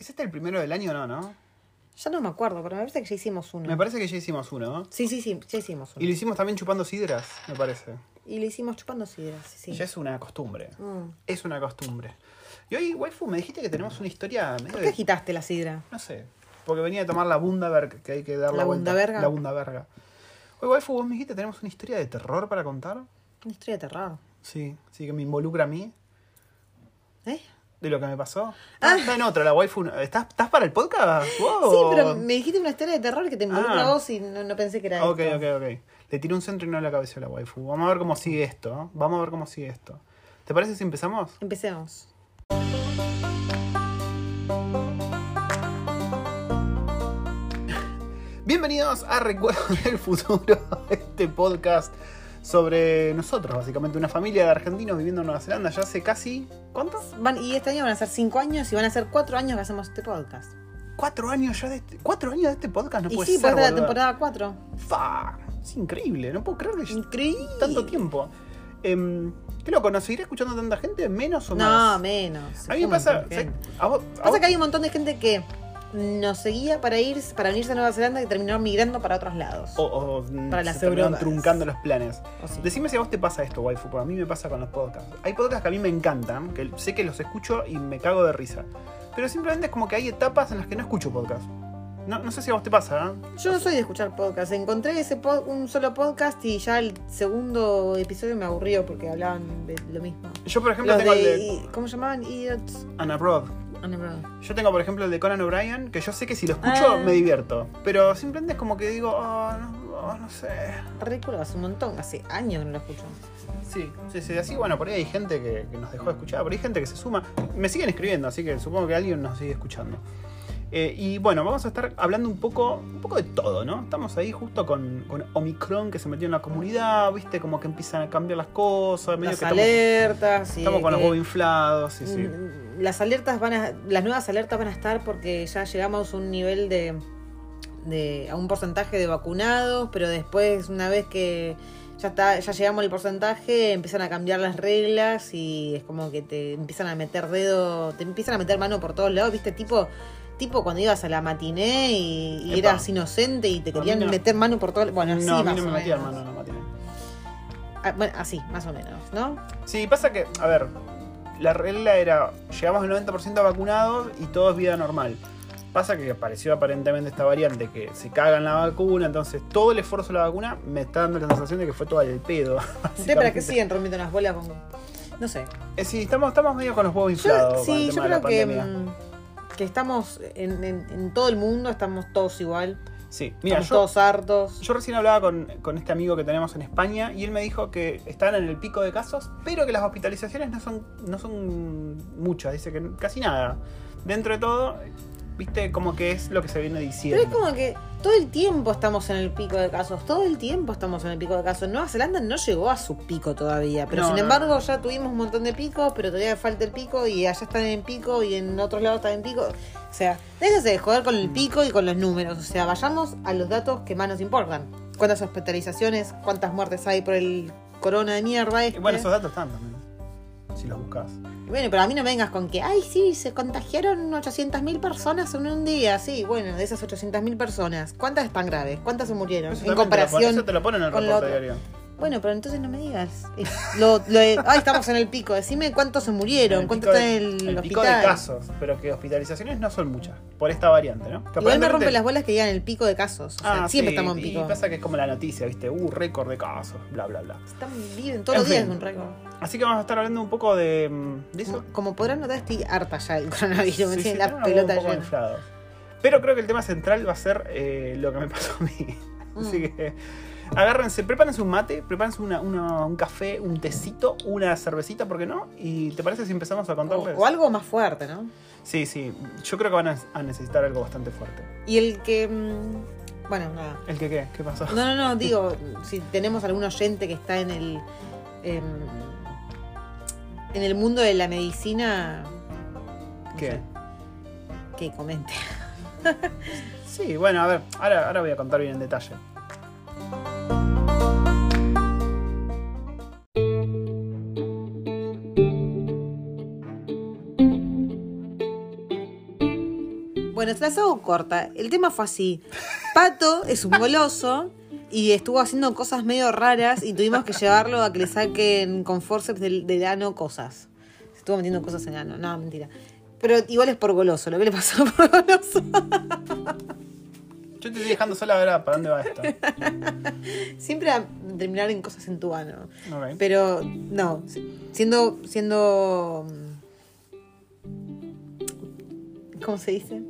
¿Es este el primero del año o no, no? Ya no me acuerdo, pero me parece que ya hicimos uno. Me parece que ya hicimos uno, ¿no? Sí, sí, sí, ya hicimos uno. Y lo hicimos también chupando sidras, me parece. Y lo hicimos chupando sidras, sí. Ya es una costumbre. Mm. Es una costumbre. Y hoy, waifu, me dijiste que tenemos una historia medio ¿Por de- qué agitaste la sidra? No sé. Porque venía a tomar la Bundaberg, que hay que dar la, ¿La vuelta. Bundaberga? La Bundaberga. Oye, waifu, vos me dijiste que tenemos una historia de terror para contar. Una historia de terror. Sí, sí, que me involucra a mí. ¿Eh? De lo que me pasó. Ah, está en otra, la waifu. ¿Estás, ¿Estás para el podcast? Wow. Sí, pero me dijiste una historia de terror que te involucra. Ah. vos y no, no pensé que era Ok, esto. ok, ok. Le tiré un centro y no en la cabeza a la waifu. Vamos a ver cómo sigue esto. ¿no? Vamos a ver cómo sigue esto. ¿Te parece si empezamos? Empecemos. Bienvenidos a Recuerdos del Futuro, este podcast sobre nosotros, básicamente una familia de argentinos viviendo en Nueva Zelanda ya hace casi, ¿cuánto? Van, y este año van a ser cinco años y van a ser cuatro años que hacemos este podcast. Cuatro años ya de este, cuatro años de este podcast, no y puede sí, ser, de la temporada cuatro. Fa, es increíble, no puedo creer que Increíble. tanto tiempo. Em, qué loco, ¿nos seguirá escuchando tanta gente? ¿Menos o No, más? menos. A mí me pasa, a vos- a Pasa vos- que hay un montón de gente que nos seguía para ir, para venirse a Nueva Zelanda y terminaron migrando para otros lados. o, o, Para las se Europas. truncando los planes. Sí. Decime si a vos te pasa esto, waifu, porque a mí me pasa con los podcasts. Hay podcasts que a mí me encantan, que sé que los escucho y me cago de risa. Pero simplemente es como que hay etapas en las que no escucho podcast. No, no sé si a vos te pasa, ¿eh? Yo no soy de escuchar podcast. Encontré ese pod- un solo podcast y ya el segundo episodio me aburrió porque hablaban de lo mismo. Yo, por ejemplo, Los tengo de, el de ¿Cómo se llamaban? Idiots Anna Road. Yo tengo, por ejemplo, el de Conan O'Brien, que yo sé que si lo escucho Ah. me divierto. Pero simplemente es como que digo, oh, no, oh, no sé. Ridículo, hace un montón, hace años que no lo escucho. Sí, sí, sí. Así, bueno, por ahí hay gente que, que nos dejó de escuchar, por ahí hay gente que se suma. Me siguen escribiendo, así que supongo que alguien nos sigue escuchando. Eh, y bueno, vamos a estar hablando un poco, un poco de todo, ¿no? Estamos ahí justo con, con Omicron que se metió en la comunidad, ¿viste? Como que empiezan a cambiar las cosas, medio Las que estamos, alertas. y estamos con los huevos inflados, sí, sí. Las alertas van a, las nuevas alertas van a estar porque ya llegamos a un nivel de, de a un porcentaje de vacunados, pero después una vez que ya está, ya llegamos al porcentaje, empiezan a cambiar las reglas y es como que te empiezan a meter dedo, te empiezan a meter mano por todos lados, viste, tipo tipo cuando ibas a la matiné y, y eras inocente y te querían no. meter mano por todo, bueno, así no, a mí más no me o metían menos. mano, no matiné. Ah, bueno, así, más o menos, ¿no? Sí, pasa que, a ver, la regla era, llegamos al 90% vacunados y todo es vida normal. Pasa que apareció aparentemente esta variante que se caga en la vacuna, entonces todo el esfuerzo de la vacuna me está dando la sensación de que fue todo el pedo. ¿Ustedes para qué siguen rompiendo las bolas con.? No sé. Eh, sí, estamos, estamos medio con los huevos inflados. sí, yo creo que, mm, que estamos en, en- en todo el mundo, estamos todos igual. Sí, mira, estamos yo, todos hartos. yo recién hablaba con, con este amigo que tenemos en España y él me dijo que están en el pico de casos, pero que las hospitalizaciones no son, no son muchas, dice que casi nada. Dentro de todo, viste como que es lo que se viene diciendo. Pero es como que todo el tiempo estamos en el pico de casos, todo el tiempo estamos en el pico de casos. Nueva Zelanda no llegó a su pico todavía, pero No, sin no, embargo no. ya tuvimos un montón de picos, pero todavía falta el pico y allá están en pico y en otros lados están en pico. O sea, déjese de joder con el Mm. pico y con los números. O sea, vayamos a los datos que más nos importan. ¿Cuántas hospitalizaciones? ¿Cuántas muertes hay por el corona de mierda? Y Este? bueno, esos datos están también, si los buscas. Bueno, pero a mí no vengas con que, ay, sí, se contagiaron 800.000 personas en un día. Sí, bueno, de esas 800.000 personas, ¿cuántas están graves? ¿Cuántas se murieron? Eso en también te lo comparación. eso te lo ponen en el con reporte diario. Bueno, pero entonces no me digas. eh, Lo, lo ay, estamos en el pico. Decime cuántos se murieron, cuántos están en el, el hospital. pico de casos, pero que hospitalizaciones no son muchas, por esta variante, ¿no? Que Igual me rompe las bolas que digan el pico de casos. O sea, Ah, siempre sí, estamos en pico. Y pasa que es como la noticia, ¿viste? Uh, récord de casos, bla, bla, bla. Están, viven todos En los días fin. un récord. Así que vamos a estar hablando un poco de, mm, de eso. Como, como podrán notar, estoy harta ya del coronavirus. me Sí, tiene sí, la tenemos pelota un poco llena. inflados. Pero creo que el tema central va a ser eh, lo que me pasó a mí. Así Mm. que agárrense, prepárense un mate, prepárense una- una- un café, un tecito, una cervecita, ¿por qué no? ¿Y te parece si empezamos a O, contarles? o algo más fuerte, ¿no? Sí, sí, yo creo que van a, a necesitar algo bastante fuerte. Y el que. mm, Bueno, nada. ¿El que qué? ¿Qué pasó? No, no, no, digo, si tenemos algún oyente que está en el. em, en el mundo de la medicina. no ¿Qué? sé, que comente. Sí, bueno, a ver, ahora, ahora voy a contar bien en detalle. Bueno, te las hago corta. El tema fue así. Pato es un goloso y estuvo haciendo cosas medio raras y tuvimos que llevarlo a que le saquen con forceps del, del ano cosas. Se estuvo metiendo cosas en el ano. No, mentira. Pero igual es por goloso. Lo que le pasó por goloso. Yo te estoy dejando sola a ver para dónde va esto. Siempre a terminar en cosas en tu ano. Pero no, siendo siendo ¿cómo se dice?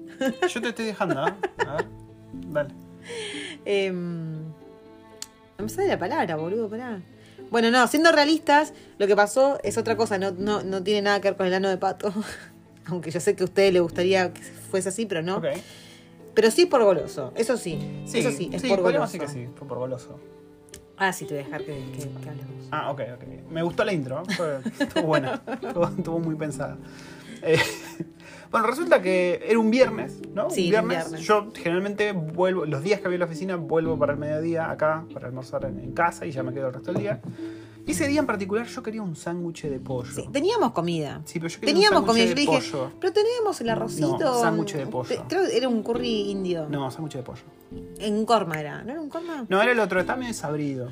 Yo te estoy dejando, ¿eh? A ver. Dale. Em, no me sale la palabra, boludo, pará. Bueno, no, siendo realistas, lo que pasó es otra cosa, no, no, no tiene nada que ver con el ano de pato. Aunque yo sé que a ustedes les gustaría que fuese así, pero no. Pero sí es por goloso, eso sí. eso sí, es por goloso. decir que sí, fue por goloso. Ah, sí, te voy a dejar que, que- que hablemos. Ah, ok, ok. Me gustó la intro. Fue- estuvo buena, estuvo, estuvo muy pensada. Eh, bueno, resulta que era un viernes, ¿no? Sí, un viernes. viernes. Yo generalmente vuelvo, los días que voy a la oficina, vuelvo para el mediodía acá, para almorzar en, en casa y ya me quedo el resto del día. Y ese día en particular yo quería un sándwich de pollo. Sí, teníamos comida. Sí, pero yo quería Teníamos un comida. Yo de dije, pollo. pero teníamos el arrocito. No, sándwich de pollo. Creo que era un curry indio. No, sándwich de pollo. En Corma era. ¿No era un Corma? No, era el otro, está medio desabrido.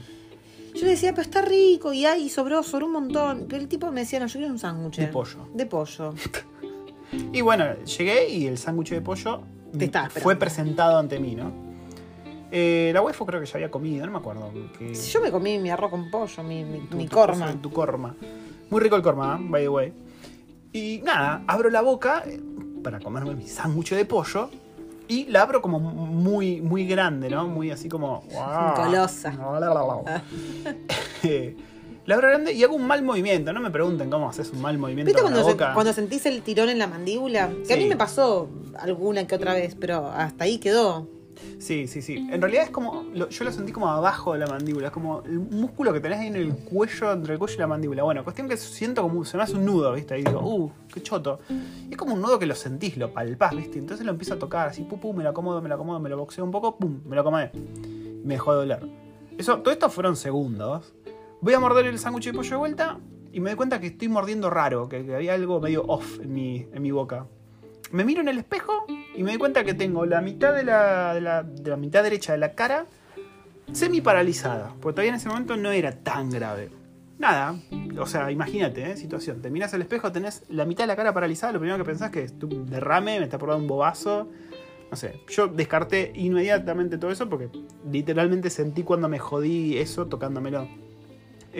Yo le decía, pero está rico y ahí sobró, sobró un montón. Pero el tipo me decía, no, yo quiero un sándwich. De pollo. De pollo. Y bueno, llegué y el sándwich de pollo Te fue presentado ante mí, ¿no? Eh, la waifu creo que ya había comido, no me acuerdo. que- Si Yo me comí mi arroz con pollo, mi, mi, tu- mi tu corma. cosa, Tu corma. Muy rico el corma, ¿eh? by the way. Y nada, abro la boca eh, para comerme mi sándwich de pollo. Y la abro como muy, muy grande, ¿no? Muy así como. ¡guau! Golosa. La abro grande y hago un mal movimiento. No me pregunten cómo haces un mal movimiento ¿Viste con cuando, la se- boca. cuando sentís el tirón en la mandíbula? Que a Sí. mí me pasó alguna que otra vez, pero hasta ahí quedó. Sí, sí, sí. En realidad es como. lo- yo lo sentí como abajo de la mandíbula. Es como el músculo que tenés ahí en el cuello, entre el cuello y la mandíbula. Bueno, cuestión que siento como. Se me hace un nudo, ¿viste? Y digo, uh, qué choto. Y es como un nudo que lo sentís, lo palpás, ¿viste? Entonces lo empiezo a tocar así, pum, pum, me lo acomodo, me lo acomodo, me lo boxeo un poco, pum, me lo acomodé. Me dejó de doler. Eso, todo esto fueron segundos. Voy a morder el sándwich de pollo de vuelta y me doy cuenta que estoy mordiendo raro, que, había algo medio off en mi, en mi boca. Me miro en el espejo y me doy cuenta que tengo la mitad de la, de la, de la mitad derecha de la cara semi paralizada, porque todavía en ese momento no era tan grave. Nada, o sea, imagínate, ¿eh? situación. Te miras al espejo, tenés la mitad de la cara paralizada, lo primero que pensás que es un derrame, me está por dar un bobazo. No sé, yo descarté inmediatamente todo eso porque literalmente sentí cuando me jodí eso tocándomelo.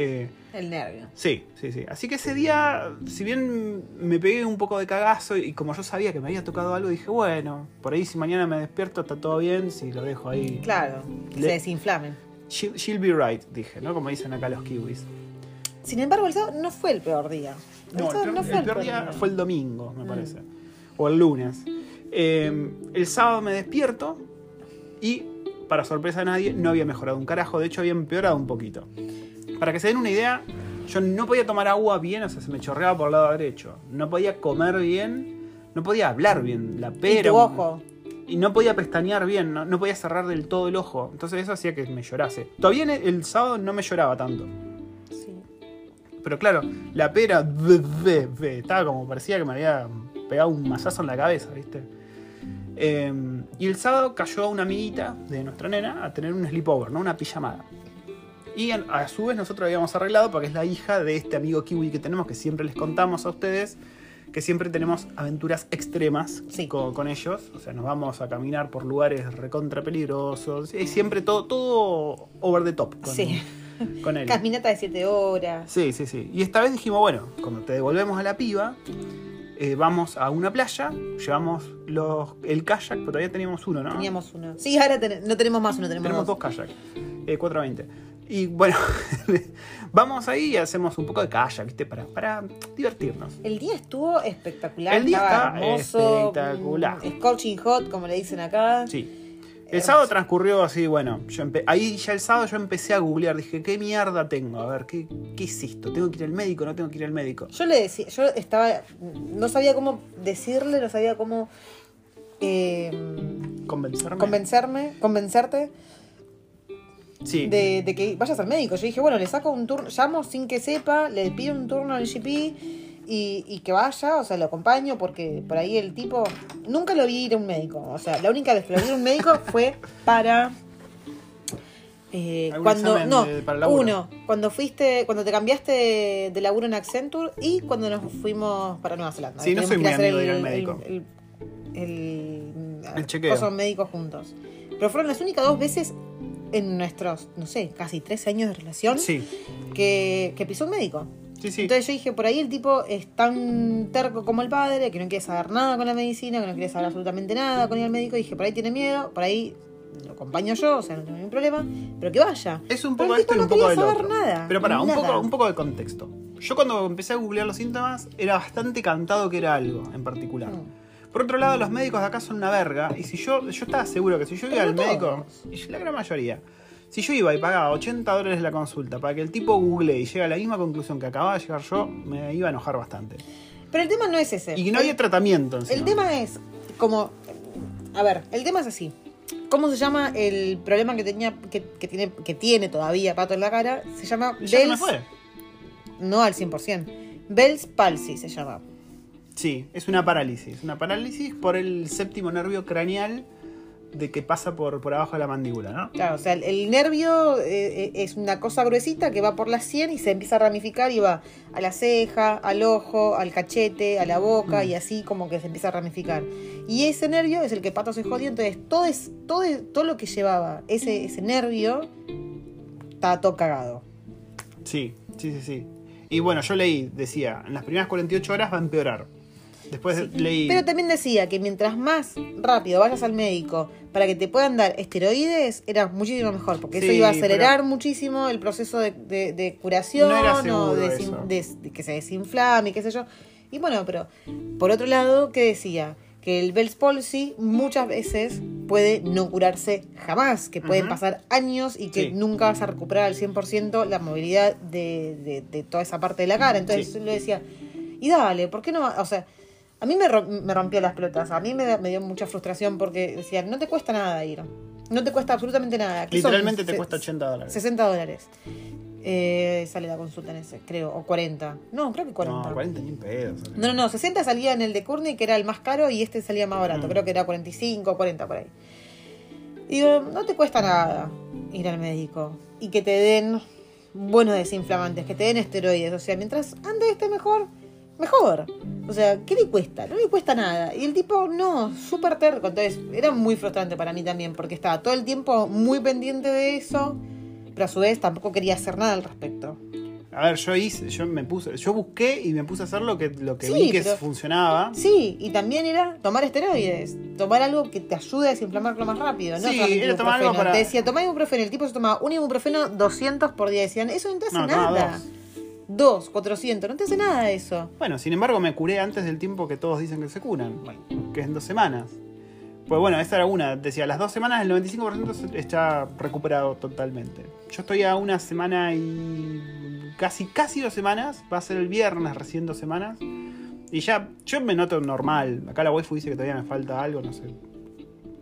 Eh, El nervio. Sí, sí, sí. Así que ese día, si bien me pegué un poco de cagazo y como yo sabía que me había tocado algo, dije, bueno, por ahí si mañana me despierto está todo bien, si lo dejo ahí. Claro, que se desinflamen. She'll, she'll be right, dije, ¿no? Como dicen acá los kiwis. Sin embargo, el sábado no fue el peor día. El No, el peor, el peor día fue el domingo, me parece. O el lunes. Eh, el sábado me despierto y, para sorpresa de nadie, no había mejorado un carajo. De hecho, había empeorado un poquito. Para que se den una idea, yo no podía tomar agua bien, o sea, se me chorreaba por el lado derecho. No podía comer bien, no podía hablar bien. La Y pera. tu ojo. Y no podía pestañear bien, no, no podía cerrar del todo el ojo. Entonces eso hacía que me llorase. Todavía el, el sábado no me lloraba tanto. Sí. Pero claro, la pera estaba como parecía que me había pegado un mazazo en la cabeza, ¿viste? Eh, y el sábado cayó una amiguita de nuestra nena a tener un sleepover, ¿no? Una pijamada. Y a su vez nosotros habíamos arreglado porque es la hija de este amigo kiwi que tenemos, que siempre les contamos a ustedes, que siempre tenemos aventuras extremas Sí. con, con ellos. O sea, nos vamos a caminar por lugares recontra peligrosos. Y siempre todo, todo over the top con, Sí. con él. Caminata de 7 horas. Sí, sí, sí. Y esta vez dijimos, bueno, cuando te devolvemos a la piba, eh, vamos a una playa, llevamos los, el kayak, pero todavía teníamos uno, ¿no? Teníamos uno. Sí, ahora ten- no tenemos más uno, tenemos, Tenemos dos dos. kayaks, eh, 420. Y bueno, vamos ahí y hacemos un poco de kayak, ¿viste? Para, para divertirnos. El día estuvo espectacular. El día está hermoso. espectacular. mm, Scorching hot, como le dicen acá. Sí. El Hermoso. sábado transcurrió así, bueno, yo ahí ya el sábado yo empecé a googlear, dije, ¿qué mierda tengo? A ver, ¿qué, ¿qué es esto? ¿Tengo que ir al médico? ¿No tengo que ir al médico? Yo le decía, yo estaba, no sabía cómo decirle, no sabía cómo eh, ¿Convencerme? convencerme, convencerte sí. de, de que vayas al médico. Yo dije, bueno, le saco un turno, llamo sin que sepa, le pido un turno al GP y, y que vaya, o sea, lo acompaño porque por ahí el tipo nunca lo vi ir a un médico. O sea, la única vez que lo vi a un médico fue para eh, ¿Algún cuando no, de- para uno, cuando fuiste, cuando te cambiaste de, de laburo en Accenture y cuando nos fuimos para Nueva Zelanda. Sí, no soy muy de ir al médico. El, el, El chequeo. coso médico juntos. Pero fueron las únicas dos veces en nuestros, no sé, casi 13 años de relación Sí, que, que pisó un médico. sí, sí. Entonces yo dije, por ahí el tipo es tan terco como el padre, que no quiere saber nada con la medicina, que no quiere saber absolutamente nada con ir al médico. Y dije, por ahí tiene miedo, por ahí lo acompaño yo, o sea, no tengo ningún problema, pero que vaya. Es un Pero poco esto y tipo un no poco del saber otro. nada, Pero pará, un nada. poco, un poco de contexto. Yo cuando empecé a googlear los síntomas era bastante cantado que era algo en particular. Mm. Por otro lado, los médicos de acá son una verga. Y si yo, yo estaba seguro que si yo iba al no médico, y la gran mayoría, si yo iba y pagaba 80 dólares la consulta para que el tipo googlee y llegue a la misma conclusión que acababa de llegar yo, me iba a enojar bastante. Pero el tema no es ese. Y no había tratamiento encima. el tema es como... A ver, el tema es así. ¿Cómo se llama el problema que tenía que, que tiene que tiene todavía Pato en la cara? Se llama Ya Bell's, fue. no al 100%. Bell's palsy se llama. Sí, es una parálisis. Una parálisis por el séptimo nervio craneal de que pasa por, por abajo de la mandíbula, ¿no? Claro, o sea, el, el nervio eh, eh, es una cosa gruesita que va por la sien y se empieza a ramificar y va a la ceja, al ojo, al cachete, a la boca y así como que se empieza a ramificar. Y ese nervio es el que Pato se jodió, entonces todo, es, todo, es- todo lo que llevaba ese, ese nervio estaba todo cagado. Sí, sí, sí, sí. Y bueno, yo leí, decía, en las primeras 48 horas va a empeorar. Después leí... Pero también decía que mientras más rápido vayas al médico para que te puedan dar esteroides, era muchísimo mejor, porque eso iba a acelerar muchísimo el proceso de, de- de curación No o de, que se desinflame, qué sé yo. Y bueno, pero por otro lado, ¿qué decía? Que el Bell's palsy muchas veces puede no curarse jamás, que pueden pasar años y que Sí. nunca vas a recuperar al 100% la movilidad de, de- de toda esa parte de la cara. Entonces Sí. yo le decía, y dale, ¿por qué no? O sea, a mí me, me rompió las pelotas, a mí me, me dio mucha frustración porque decían, no te cuesta nada ir, no te cuesta absolutamente nada. Literalmente te Se- cuesta 80 dólares. 60 dólares. Eh, sale la consulta en ese, creo, o 40. No, creo que 40. No, 40 ni pedos. No, no, no, 60 salía en el de Courtney, que era el más caro, y este salía más barato. Mm. Creo que era 45 o 40 por ahí. Digo, no te cuesta nada ir al médico y que te den buenos desinflamantes, que te den esteroides. O sea, mientras antes esté mejor, mejor. O sea, ¿qué le cuesta? No le cuesta nada. Y el tipo, no, súper terco. Entonces, era muy frustrante para mí también, porque estaba todo el tiempo muy pendiente de eso, pero a su vez tampoco quería hacer nada al respecto. A ver, yo hice, yo me puse, yo busqué y me puse a hacer lo que, lo que Sí, vi que pero- funcionaba. Sí, y también era tomar esteroides, tomar algo que te ayude a desinflamarlo más rápido, no Sí, era tomar algo para- Te decía, tomá ibuprofeno, el tipo se tomaba un ibuprofeno 200 por día, decían, eso no te hace No, nada. Dos, 400, no te hace nada eso. Bueno, sin embargo, me curé antes del tiempo que todos dicen que se curan, que es en dos semanas. Pues bueno, esta era una. Decía, las dos semanas el 95% está recuperado totalmente. Yo estoy a una semana y. casi, casi dos semanas. Va a ser el viernes, recién dos semanas. Y ya, yo me noto normal. Acá la waifu dice que todavía me falta algo, no sé.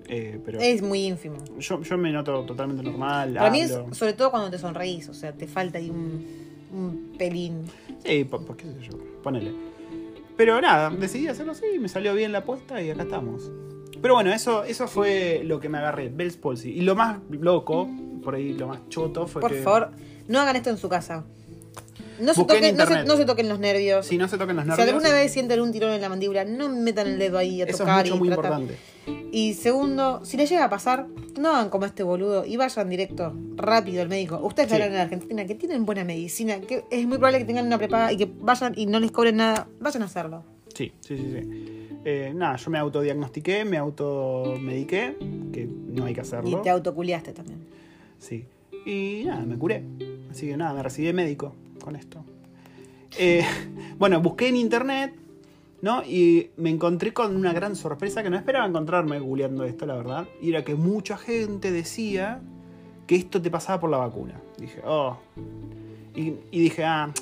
Eh, pero Es muy ínfimo. yo, yo me noto totalmente normal. Para mí es sobre todo cuando te sonreís, o sea, te falta ahí un, un pelín. Sí, por, por qué sé yo, ponele. Pero nada, decidí hacerlo así, me salió bien la apuesta y acá estamos. Pero bueno, eso, eso fue lo que me agarré, Bell's Palsy. Y lo más loco, por ahí lo más choto fue Por que... favor, no hagan esto en su casa. No se, toquen, no, se, internet. no se toquen los nervios. Si no se toquen los si nervios... alguna vez sienten un tirón en la mandíbula, no metan el dedo ahí a Eso es tocar mucho, y muy tratar. importante. Y segundo, si les llega a pasar, no hagan como este boludo y vayan directo, rápido al médico. Ustedes Sí. hablan en Argentina que tienen buena medicina, que es muy probable que tengan una prepaga y que vayan y no les cobren nada. Vayan a hacerlo. Sí, sí, sí, sí. Eh, nada, yo me autodiagnostiqué, me automediqué, que no hay que hacerlo. Y te autoculiaste también. Sí. Y nada, me curé. Así que nada, me recibí de médico con esto. Eh, bueno, busqué en internet, ¿no? Y me encontré con una gran sorpresa que no esperaba encontrarme googleando esto, la verdad. Y era que mucha gente decía que esto te pasaba por la vacuna. Dije, oh. Y, y dije, ah,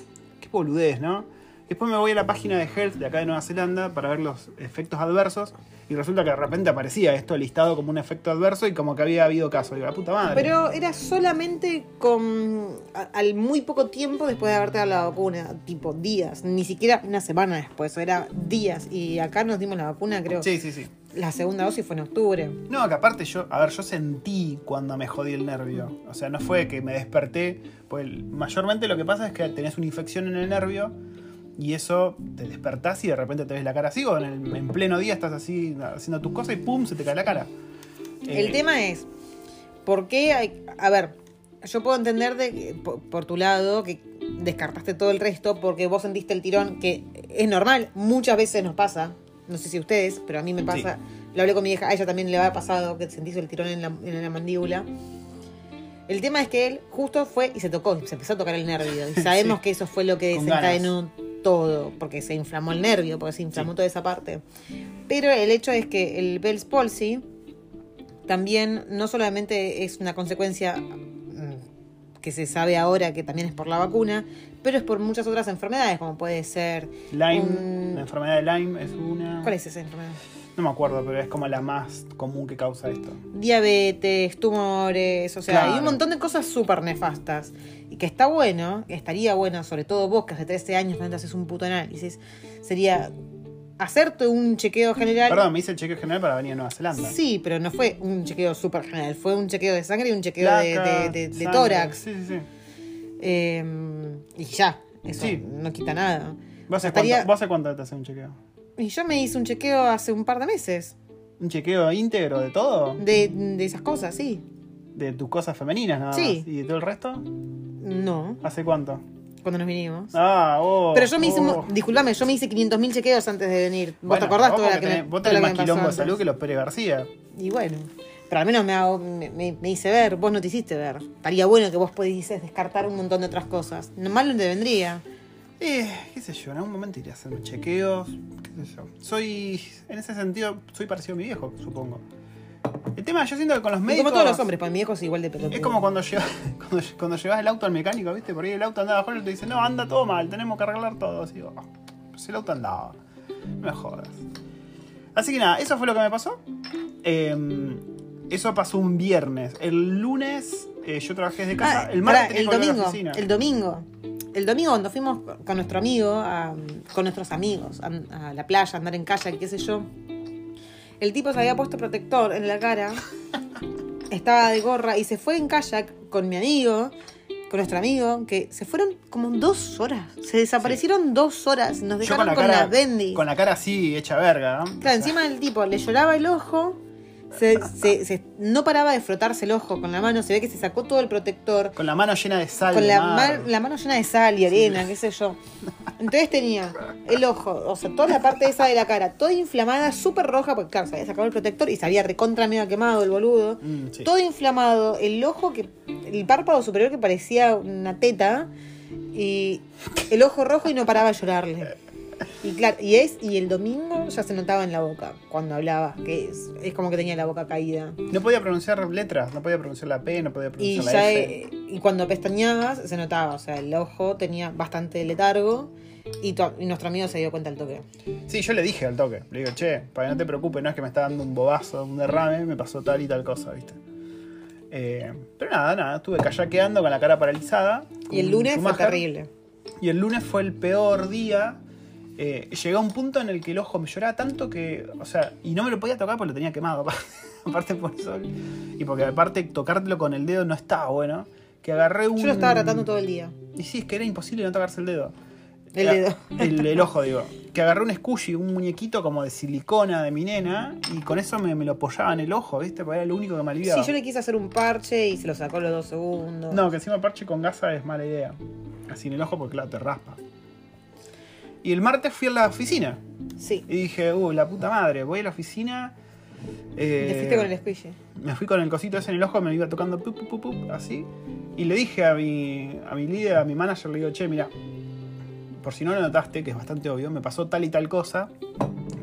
qué boludez, ¿no? Después me voy a la página de Health de acá de Nueva Zelanda para ver los efectos adversos. Y resulta que de repente aparecía esto listado como un efecto adverso y como que había habido caso. Digo, la puta madre. Pero era solamente con al muy poco tiempo después de haberte dado la vacuna, tipo días, ni siquiera una semana después, era días. Y acá nos dimos la vacuna, creo. Sí, sí, sí. La segunda dosis fue en octubre. No, que aparte yo, a ver, yo sentí cuando me jodí el nervio. O sea, no fue que me desperté. Pues mayormente lo que pasa es que tenés una infección en el nervio y eso te despertás y de repente te ves la cara así o en, el- en pleno día estás así haciendo tus cosas y pum, se te cae la cara. El Eh, tema es, ¿por qué hay... A ver, yo puedo entender de, por, por tu lado que descartaste todo el resto porque vos sentiste el tirón, que es normal, muchas veces nos pasa, no sé si ustedes, pero a mí me pasa, lo hablé con mi hija, a ella también le ha pasado que sentís el tirón en la, en la mandíbula. El tema es que él justo fue y se tocó, se empezó a tocar el nervio. Y sabemos Sí. que eso fue lo que desencadenó todo, porque se inflamó el nervio, porque se inflamó Sí. toda esa parte. Pero el hecho es que el Bell's palsy también no solamente es una consecuencia mm, que se sabe ahora que también es por la vacuna, pero es por muchas otras enfermedades, como puede ser... Lyme, un- la enfermedad de Lyme es una. ¿Cuál es esa enfermedad? No me acuerdo, pero es como la más común que causa esto. Diabetes, tumores, o sea, Claro. hay un montón de cosas súper nefastas. Y que está bueno, que estaría bueno, sobre todo vos que hace 13 años no te haces un puto análisis, sería hacerte un chequeo general. Perdón, me hice el chequeo general para venir a Nueva Zelanda. Sí, pero no fue un chequeo súper general, fue un chequeo de sangre y un chequeo de, Placa, de- de- tórax. Sí, sí, sí. Eh, y ya, eso Sí. no quita nada. ¿Vos hace, Estaría- cuánto, ¿Vos hace cuánto te haces un chequeo? Y yo me hice un chequeo hace un par de meses ¿Un chequeo íntegro de todo? de, de esas cosas, sí. ¿De tus cosas femeninas nada Sí. más? ¿Y de todo el resto? No, ¿Hace cuánto? cuando nos vinimos. Ah, oh. Pero yo me hice, oh. disculpame, yo me hice 500.000 chequeos antes de venir. ¿Vos Bueno, te acordás vos toda la que me, tenés- Vos toda tenés más me quilombo de salud que los Pérez García. Y bueno, pero al menos me, hago- me, me- me hice ver, vos no te hiciste ver. Estaría bueno que vos pudieses descartar un montón de otras cosas. Mal no te vendría. Eh, qué sé yo, en algún momento iré a hacerme chequeos, qué sé yo. Soy, en ese sentido, soy parecido a mi viejo, supongo. El tema, yo siento que con los Y médicos... como todos los hombres, para mi viejo es igual de pelotudo. Es como cuando llevas, cuando, cuando llevas el auto al mecánico, ¿viste? Por ahí el auto andaba afuera y te dice, no, anda todo mal, tenemos que arreglar todo. Así digo, "Ah, pues el auto andaba. No me jodas. Así que nada, eso fue lo que me pasó. Eh, eso pasó un viernes. El lunes eh, yo trabajé desde casa. Ah, el martes pará, el la domingo, oficina. el domingo. El domingo cuando fuimos con nuestro amigo, a- con nuestros amigos, a, a la playa, a andar en kayak, qué sé yo. El tipo se había puesto protector en la cara, estaba de gorra y se fue en kayak con mi amigo, con nuestro amigo, que se fueron como dos horas. Se desaparecieron dos horas, nos Yo dejaron con, la bendy. con la cara así hecha verga. ¿no? O Claro, sea, encima del tipo le lloraba el ojo, se, se- se- no paraba de frotarse el ojo con la mano, se ve que se sacó todo el protector, Con la mano llena de sal. con la, mar. ma- la mano llena de sal y arena, qué sé yo. Entonces tenía el ojo, o sea, toda la parte esa de la cara, toda inflamada, súper roja, porque claro, se había sacado el protector y se había recontra medio quemado el boludo. Mm, sí. Todo inflamado, el ojo que. el párpado superior que parecía una teta. Y el ojo rojo y no paraba de llorarle. Y claro, y es, y el domingo ya se notaba en la boca cuando hablaba, que es, es como que tenía la boca caída. No podía pronunciar letras, no podía pronunciar la P, no podía Y pronunciar ya la F. eh, y cuando pestañabas se notaba, o sea, el ojo tenía bastante letargo y, tu- y nuestro amigo se dio cuenta al toque. Sí, yo le dije al toque. Le digo, che, para que no te preocupes, no es que me está dando un bobazo, un derrame, me pasó tal y tal cosa, ¿viste? Eh, pero nada, nada, estuve kayakeando con la cara paralizada. Y el lunes fue terrible. Y el lunes fue el peor día. Eh, llegó a un punto en el que el ojo me lloraba tanto que, o sea, y no me lo podía tocar porque lo tenía quemado, aparte, por el sol. Y porque aparte tocártelo con el dedo no estaba bueno. Que agarré un. Yo lo estaba tratando todo el día. Y sí, es que era imposible no tocarse el dedo. El dedo. El, el ojo, digo. Que agarré un squishy, un muñequito como de silicona de mi nena, y con eso me, me lo apoyaba en el ojo, ¿viste? Porque era lo único que me aliviaba. Sí, yo le quise hacer un parche y se lo sacó a los dos segundos. No, que encima parche con gasa es mala idea. Así en el ojo porque claro, te raspa. Y el martes fui a la oficina. Sí. Y dije, uh, la puta madre, voy a la oficina. eh, Te fuiste con el squishy. Me fui con el cosito ese en el ojo, me iba tocando pup, pup, pup, pup, así. Y le dije a mi, a mi líder, a mi manager, le digo, che, mira, por si no lo notaste, que es bastante obvio, me pasó tal y tal cosa.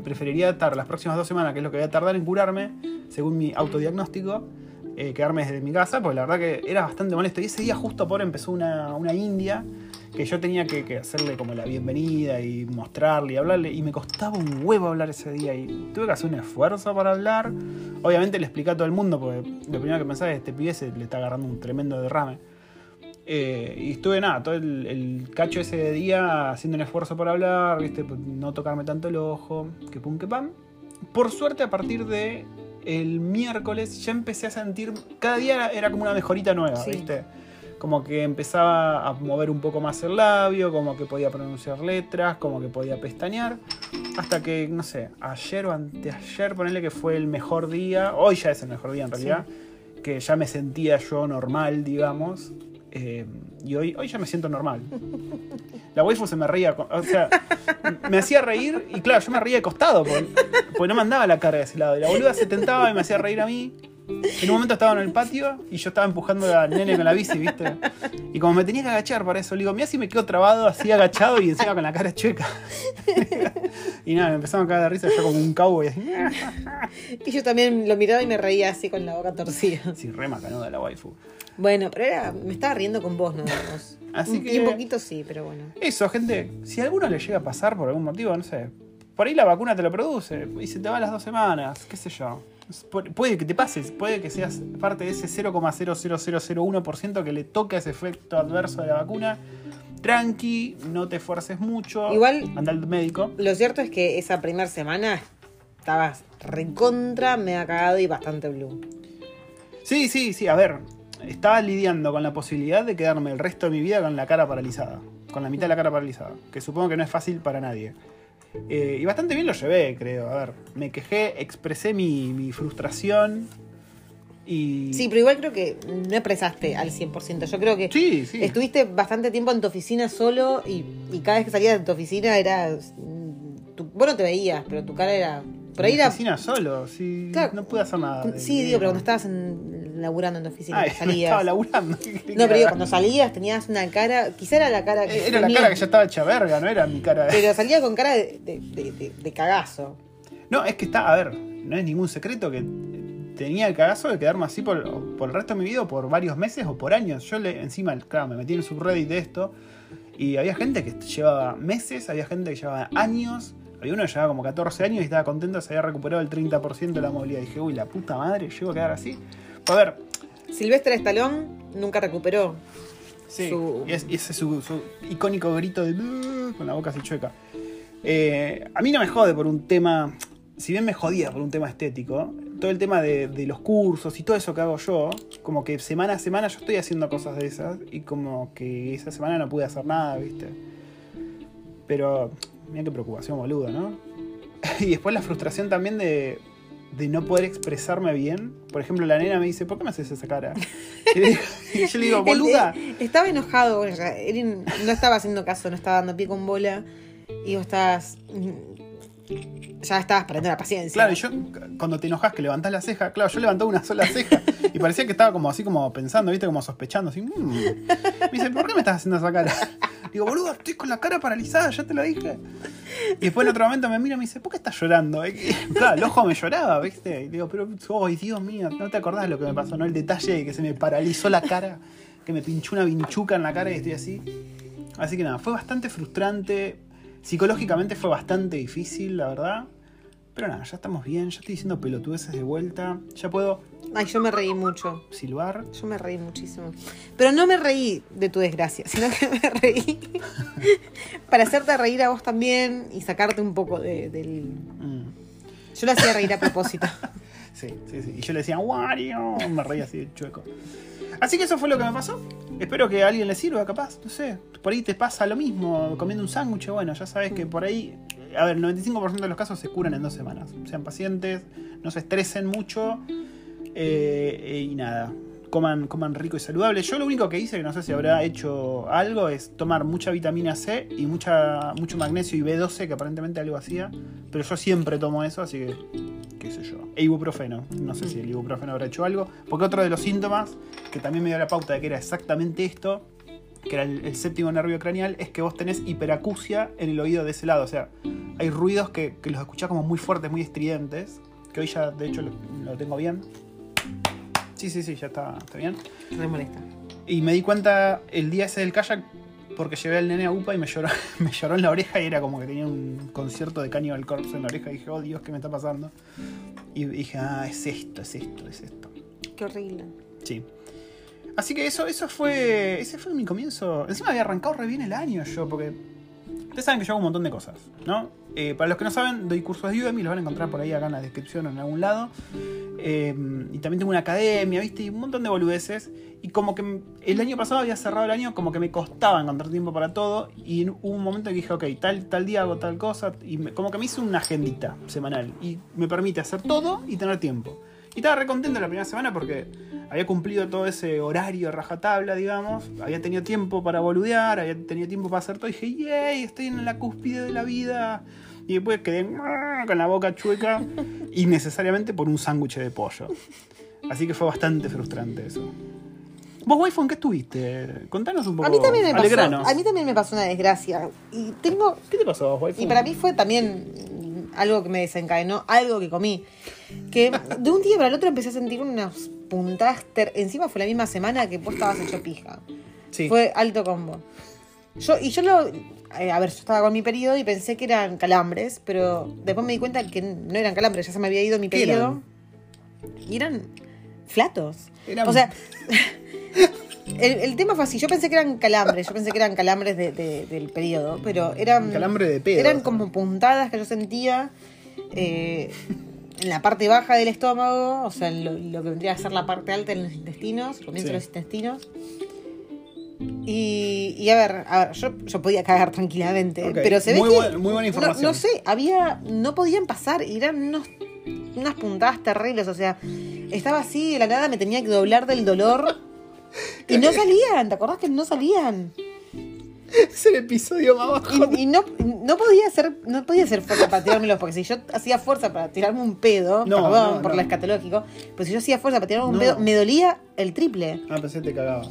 Preferiría estar las próximas dos semanas, que es lo que voy a tardar en curarme, según mi autodiagnóstico, eh, quedarme desde mi casa, porque la verdad que era bastante molesto. Y ese día justo por empezó una, una india que yo tenía que, que hacerle como la bienvenida y mostrarle y hablarle. Y me costaba un huevo hablar ese día. Y tuve que hacer un esfuerzo para hablar. Obviamente le expliqué a todo el mundo, porque lo primero que pensaba es este pibe se le está agarrando un tremendo derrame. Eh, y estuve nada, todo el, el cacho ese día haciendo un esfuerzo por hablar, ¿viste? no tocarme tanto el ojo, que pum que pam. Por suerte, a partir de el miércoles ya empecé a sentir. Cada día era, era como una mejorita nueva, Sí. ¿viste? Como que empezaba a mover un poco más el labio, como que podía pronunciar letras, como que podía pestañear. Hasta que, no sé, ayer o anteayer, ponerle que fue el mejor día. Hoy ya es el mejor día en realidad. Que ya me sentía yo normal, digamos. Eh, y hoy, hoy ya me siento normal. La waifu se me reía, o sea, me hacía reír y claro, yo me reía de costado, porque, porque no me andaba la cara de ese lado. Y la boluda se tentaba y me hacía reír a mí. En un momento estaba en el patio y yo estaba empujando al nene con la bici, ¿viste? Y como me tenía que agachar para eso, le digo, mira si me quedo trabado así agachado y encima con la cara chueca. y nada, me empezaron a caer de risa yo como un cowboy así. Y yo también lo miraba y me reía así con la boca torcida. Sí, re macanuda la waifu. Bueno, pero era, me estaba riendo con vos, no. Así Y que- un poquito sí, pero bueno. Eso, gente, si a alguno le llega a pasar por algún motivo, no sé, por ahí la vacuna te lo produce y se te va a las dos semanas, qué sé yo. Pu- Puede que te pases, puede que seas parte de ese 0,00001% que le toca ese efecto adverso de la vacuna. Tranqui, no te esfuerces mucho. Igual- Anda al médico. Lo cierto es que esa primera semana estabas recontra, me ha cagado y bastante blue. Sí, sí, sí, a ver. Estaba lidiando con la posibilidad de quedarme el resto de mi vida con la cara paralizada. Con la mitad de la cara paralizada. Que supongo que no es fácil para nadie. Eh, y bastante bien lo llevé, creo. A ver, me quejé, expresé mi, mi frustración. Y. Sí, pero igual creo que no expresaste al 100%. Yo creo que Sí, sí. estuviste bastante tiempo en tu oficina solo y, y cada vez que salías de tu oficina era... mm, Tu, vos no te veías, pero tu cara era... Por ahí la oficina solo, sí. Claro. no pude hacer nada. de- Sí, digo, pero cuando estabas en- laburando en tu oficina, no salías... estaba laburando. ¿qué querés No, pero digo, cuando salías tenías una cara... Quizá era la cara que... Eh, Era la cara que ya estaba hecha verga, no era mi cara. Pero salía con cara de, de, de- cagazo. No, es que está, a ver, no es ningún secreto que tenía el cagazo de quedarme así por, por el resto de mi vida, por varios meses o por años. Yo le, encima, claro, me metí en el subreddit de esto y había gente que llevaba meses, había gente que llevaba años, había uno que llevaba como 14 años y estaba contento, se había recuperado el 30% de la movilidad. Y dije, uy, la puta madre, llego a quedar así. A ver, Silvestre Stallone nunca recuperó. Sí, Su- y es- y ese es su, su icónico grito de con la boca así chueca. Eh, a mí no me jode por un tema, si bien me jodía por un tema estético, todo el tema de, de los cursos y todo eso que hago yo, como que semana a semana yo estoy haciendo cosas de esas y como que esa semana no pude hacer nada, ¿viste? Pero, mira qué preocupación boluda, ¿no? y después la frustración también de, de no poder expresarme bien. Por ejemplo, la nena me dice, ¿por qué me haces esa cara? Y, le digo- y yo le digo, boluda. Estaba enojado con ella. Él no estaba haciendo caso, no estaba dando pie con bola. Y vos estabas. mm, Ya estabas perdiendo la paciencia. Claro, y yo cuando te enojas que levantás la ceja, claro, yo levantaba una sola ceja y parecía que estaba como así como pensando, viste, como sospechando, así. "Mm". Me dice, ¿por qué me estás haciendo esa cara? Digo, boludo, estoy con la cara paralizada, ya te lo dije. Y después en otro momento me mira y me dice, ¿por qué estás llorando? Claro, el ojo me lloraba, ¿viste? Y digo, pero, ay, Dios mío, no te acordás lo que me pasó, ¿no? El detalle de que se me paralizó la cara, que me pinchó una vinchuca en la cara y estoy así. Así que nada, fue bastante frustrante. Psicológicamente fue bastante difícil, la verdad. Pero nada, ya estamos bien, ya estoy diciendo pelotudeces de vuelta. Ya puedo Ay, yo me reí mucho. silbar. Yo me reí muchísimo. Pero no me reí de tu desgracia, sino que me reí para hacerte reír a vos también y sacarte un poco de- del. Mm, Yo lo hacía reír a propósito. sí, sí, sí. Y yo le decía, Wario. Me reía así de chueco. Así que eso fue lo que me pasó. Espero que a alguien le sirva, capaz. No sé. Por ahí te pasa lo mismo comiendo un sándwich. Bueno, ya sabes que por ahí. A ver, el 95% de los casos se curan en dos semanas. Sean pacientes, no se estresen mucho. Eh, y nada. Coman, coman rico y saludable. Yo lo único que hice, que no sé si habrá hecho algo, es tomar mucha vitamina C y mucha, mucho magnesio y B12, que aparentemente algo hacía. Pero yo siempre tomo eso, así que qué sé yo. E ibuprofeno. No sé si el ibuprofeno habrá hecho algo. Porque otro de los síntomas, que también me dio la pauta de que era exactamente esto, que era el, séptimo nervio craneal, es que vos tenés hiperacusia en el oído de ese lado. O sea, hay ruidos que, los escuchás como muy fuertes, muy estridentes. Que hoy ya, de hecho, lo tengo bien. Sí, sí, sí, ya está, está bien. Me molesta. Y me di cuenta el día ese del kayak, porque llevé al nene a UPA y me lloró, me lloró en la oreja y era como que tenía un concierto de Cannibal Corpse en la oreja y dije, oh Dios, ¿qué me está pasando? Y dije, ah, es esto, es esto, es esto. Qué horrible. Sí. Así que eso, eso fue. Ese fue mi comienzo. Encima había arrancado re bien el año yo, porque. Ustedes saben que yo hago un montón de cosas, ¿no? Eh, para los que no saben, doy cursos de Udemy, los van a encontrar por ahí acá en la descripción o en algún lado. Eh, y también tengo una academia, ¿viste? Y un montón de boludeces. Y como que el año pasado había cerrado el año, como que me costaba encontrar tiempo para todo. Y hubo un momento dije, ok, tal, tal día hago tal cosa. Y me- como que me hice una agendita semanal. Y me permite hacer todo y tener tiempo. Y estaba re contento la primera semana porque había cumplido todo ese horario rajatabla, digamos. Había tenido tiempo para boludear, había tenido tiempo para hacer todo. Dije, yay, estoy en la cúspide de la vida. Y después quedé "Ah", con la boca chueca, innecesariamente por un sándwich de pollo. Así que fue bastante frustrante eso. ¿Vos, en qué estuviste? Contanos un poco. A mí también me pasó. A mí también me pasó una desgracia. Y tengo. ¿Qué te pasó, waifu? Y para mí fue también algo que me desencadenó, algo que comí. Que de un día para el otro empecé a sentir unas puntadas. ter- Encima fue la misma semana que vos estabas hecho pija. Sí. Fue alto combo. Yo, y yo lo. Eh, a ver, yo estaba con mi periodo y pensé que eran calambres, pero después me di cuenta que no eran calambres, ya se me había ido mi ¿Qué periodo. Y eran flatos. Eran- O sea, el, el tema fue así. Yo pensé que eran calambres, yo pensé que eran calambres de- de- del periodo, pero eran. Calambre de pedo. Eran como puntadas que yo sentía eh, en la parte baja del estómago, o sea, en lo, lo que vendría a ser la parte alta en los intestinos, comienzo Sí. de los intestinos. Y, y a ver, a ver, yo, yo podía cagar tranquilamente, pero se ve muy que buen- muy buena información. No, sé, había, no podían pasar, y eran unos, unas puntadas terribles, o sea, estaba así de la nada, me tenía que doblar del dolor y no salían, ¿te acordás que no salían? Es el episodio más bajo. Y, y no, no podía hacer, no podía hacer fuerza para tirármelos, porque si yo hacía fuerza para tirarme un pedo, No, perdón no, por lo escatológico, pero si yo hacía fuerza para tirarme un pedo, me dolía el triple. Ah, pensé que te cagabas.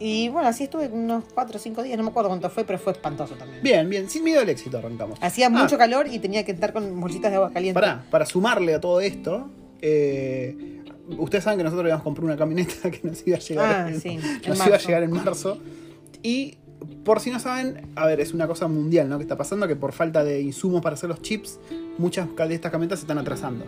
Y bueno, así estuve unos 4 o 5 días, no me acuerdo cuánto fue, pero fue espantoso también. Bien, bien, sin miedo al éxito arrancamos. Hacía Ah, mucho calor y tenía que estar con bolsitas de agua caliente. Pará, para sumarle a todo esto, eh, ustedes saben que nosotros habíamos comprado una camioneta que nos iba a llegar, Ah, en, sí, nos iba a marzo. llegar en marzo. Y por si no saben, a ver, es una cosa mundial, ¿no? Que está pasando que por falta de insumos para hacer los chips, muchas de estas camionetas se están atrasando.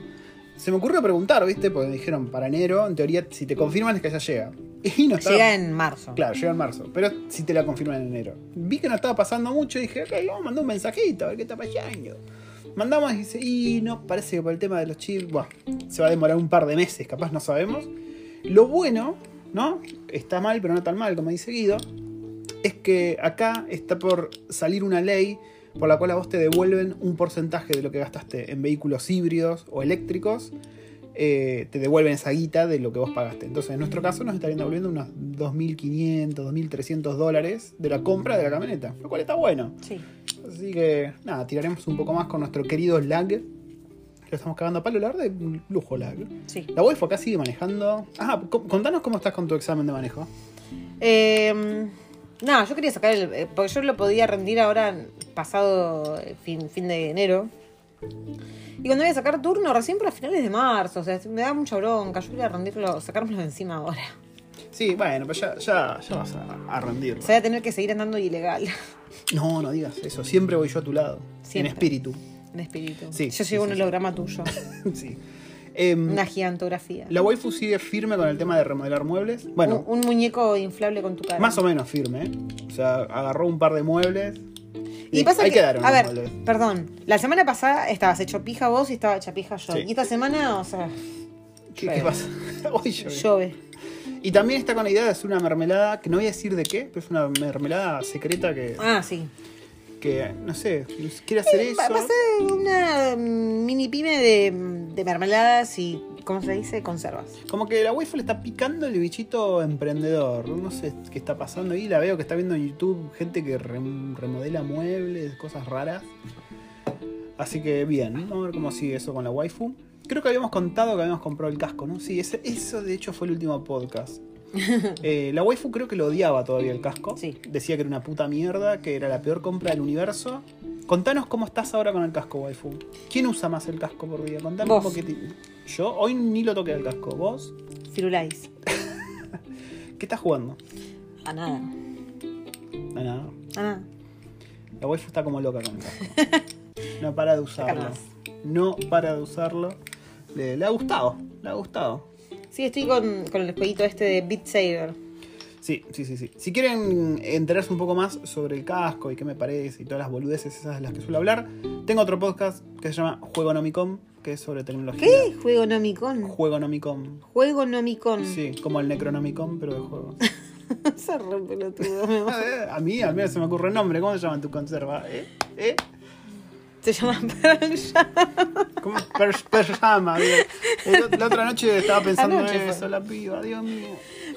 Se me ocurrió preguntar, ¿viste? Porque me dijeron para enero, en teoría, si te confirman es que ya llega. Y no estaba- Llega en marzo. Claro, llega en marzo, pero si te la confirman en enero. Vi que no estaba pasando mucho y dije, ok, vamos a mandar un mensajito, a ver qué está pasando. Mandamos y dice, y no, parece que por el tema de los chips, buah, se va a demorar un par de meses, capaz no sabemos. Lo bueno, ¿no? Está mal, pero no tan mal, como dice Guido, es que acá está por salir una ley por la cual a vos te devuelven un porcentaje de lo que gastaste en vehículos híbridos o eléctricos. eh, te devuelven esa guita de lo que vos pagaste. Entonces, en nuestro caso, nos estarían devolviendo unos 2.500, 2.300 dólares de la compra de la camioneta, lo cual está bueno. Sí. Así que, nada, tiraremos un poco más con nuestro querido lag. Lo estamos cagando a palo, la verdad, lujo lag. Sí. La waifu acá sigue manejando. Ah, co- contanos cómo estás con tu examen de manejo. Eh, no, yo quería sacar el. eh, Porque yo lo podía rendir ahora pasado eh, fin, fin de enero. Y cuando voy a sacar turno, recién para finales de marzo. O sea, me da mucha bronca. Yo quería rendirlo, sacármelo de encima ahora. Sí, bueno, pues ya, ya, ya vas a, a rendirlo. O sea, voy a tener que seguir andando ilegal. No, no digas eso. Siempre voy yo a tu lado. Siempre. En espíritu. En espíritu. Sí, yo sí, llevo sí, un holograma tuyo. sí. Em, Una gigantografía. la waifu sigue firme con el tema de remodelar muebles. Bueno, un, un muñeco inflable con tu cara. más o menos firme. ¿eh? O sea, agarró un par de muebles. Y pasa ahí que, quedaron a ver, muebles. perdón, la semana pasada estabas hecho pija vos y estaba hecha pija yo. Sí. Y esta semana, o sea, ¿Qué, pasa? Hoy llueve. llueve. Y también está con la idea de hacer una mermelada, que no voy a decir de qué, pero es una mermelada secreta que, Ah, sí. Que no sé, quiere hacer Eh, eso. ser una mm, mini pyme de, de mermeladas y, ¿cómo se dice? Conservas. Como que la waifu le está picando el bichito emprendedor. No sé qué está pasando ahí. La veo que está viendo en YouTube gente que rem- remodela muebles, cosas raras. Así que bien, vamos a ver cómo sigue eso con la waifu. Creo que habíamos contado que habíamos comprado el casco, ¿no? Sí, ese- eso de hecho fue el último podcast. Eh, la waifu creo que lo odiaba todavía el casco. Sí. Decía que era una puta mierda, que era la peor compra del universo. Contanos cómo estás ahora con el casco, waifu. ¿Quién usa más el casco por día? Contanos cómo que te- Yo hoy ni lo toqué al casco. ¿Vos? Firulais. ¿Qué estás jugando? A nada. Ah, nada. Ah, La waifu está como loca con el casco. No para de usarlo. No para de usarlo. Le, le ha gustado, le ha gustado. Sí, estoy con, con el jueguito este de Beat Saber. Sí, sí, sí, sí. Si quieren enterarse un poco más sobre el casco y qué me parece y todas las boludeces esas de las que suelo hablar, tengo otro podcast que se llama Juego Nomicom, que es sobre tecnología. ¿Qué? Juego Nomicon. Juego Nomicom. Juego Nomicon. Sí, como el Necronomicon, pero de juegos. Se re pelotudo, me va. A mí al menos se me ocurre el nombre. ¿Cómo se llama tu conserva? ¿Eh? ¿Eh? Se llama Pearl Jam. ¿Cómo? Digo. El- La otra noche estaba pensando en fue. eso, la piba, Dios mío.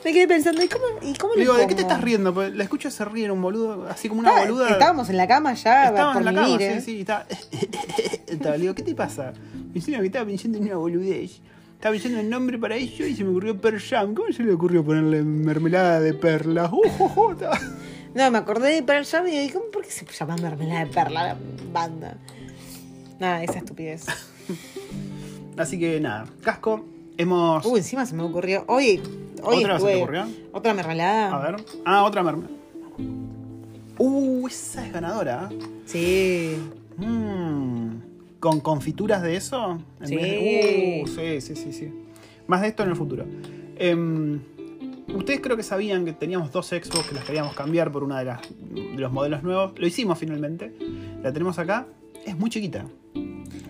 Me quedé pensando, ¿y cómo, y cómo le Digo, ¿de qué te estás riendo? Porque la escucho se ríe en un boludo, así como una boluda. Estábamos en la cama ya Estaba por en la vivir, cama, ¿eh? sí, sí, estaba. estaba. Le digo, ¿qué te pasa? Me que estaba pensando en una boludez. Estaba pensando en nombre para ello y se me ocurrió Jam. ¿Cómo se le ocurrió ponerle mermelada de perlas? Uh, uh, uh, estaba- No, me acordé de Pearl Jam y ¿cómo, ¿por qué se llama mermelada de perla la banda? Nada, esa estupidez. Así que nada, casco. Hemos. Uh, encima se me ocurrió. Hoy, hoy ¿Otra se te estuve- ocurrió? Otra mermelada. A ver. Ah, otra mermelada. Uh, esa es ganadora. Sí. Mm, ¿Con confituras de eso? En Sí. vez de- Uh, sí, sí, sí, sí. Más de esto en el futuro. Em, Ustedes creo que sabían que teníamos dos Xbox que las queríamos cambiar por una de, las, de los modelos nuevos. Lo hicimos finalmente. La tenemos acá. Es muy chiquita.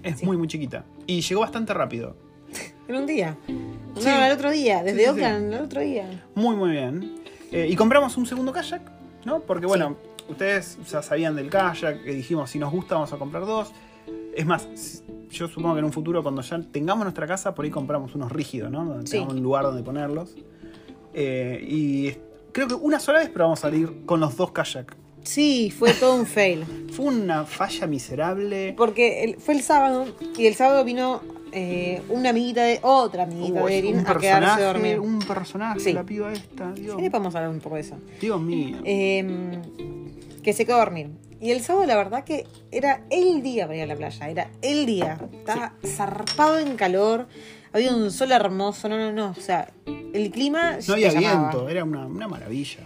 Es Sí. muy, muy chiquita. Y llegó bastante rápido. En un día. Sí. No, el otro día. Desde Sí, sí, Oakland, el otro día. Muy, muy bien. Eh, y compramos un segundo kayak, ¿no? Porque, bueno, ustedes ya sabían del kayak, que dijimos, si nos gusta vamos a comprar dos. Es más, yo supongo que en un futuro, cuando ya tengamos nuestra casa, por ahí compramos unos rígidos, ¿no? Donde Sí. tengamos un lugar donde ponerlos. Eh, y creo que una sola vez probamos salir con los dos kayak. Sí, fue todo un fail. Fue una falla miserable. Porque el- fue el sábado y el sábado vino eh, una amiguita de otra amiguita de Erin a quedarse a dormir. un personaje, Sí. la piba esta. Dios, Sí, le podemos hablar un poco de eso. Dios mío. Eh, que se quedó a dormir. Y el sábado, la verdad que era el día para ir a la playa. Era el día. Estaba zarpado en calor. Había un sol hermoso. No, no, no. O sea, el clima. no había llamaba. viento, era una, una maravilla.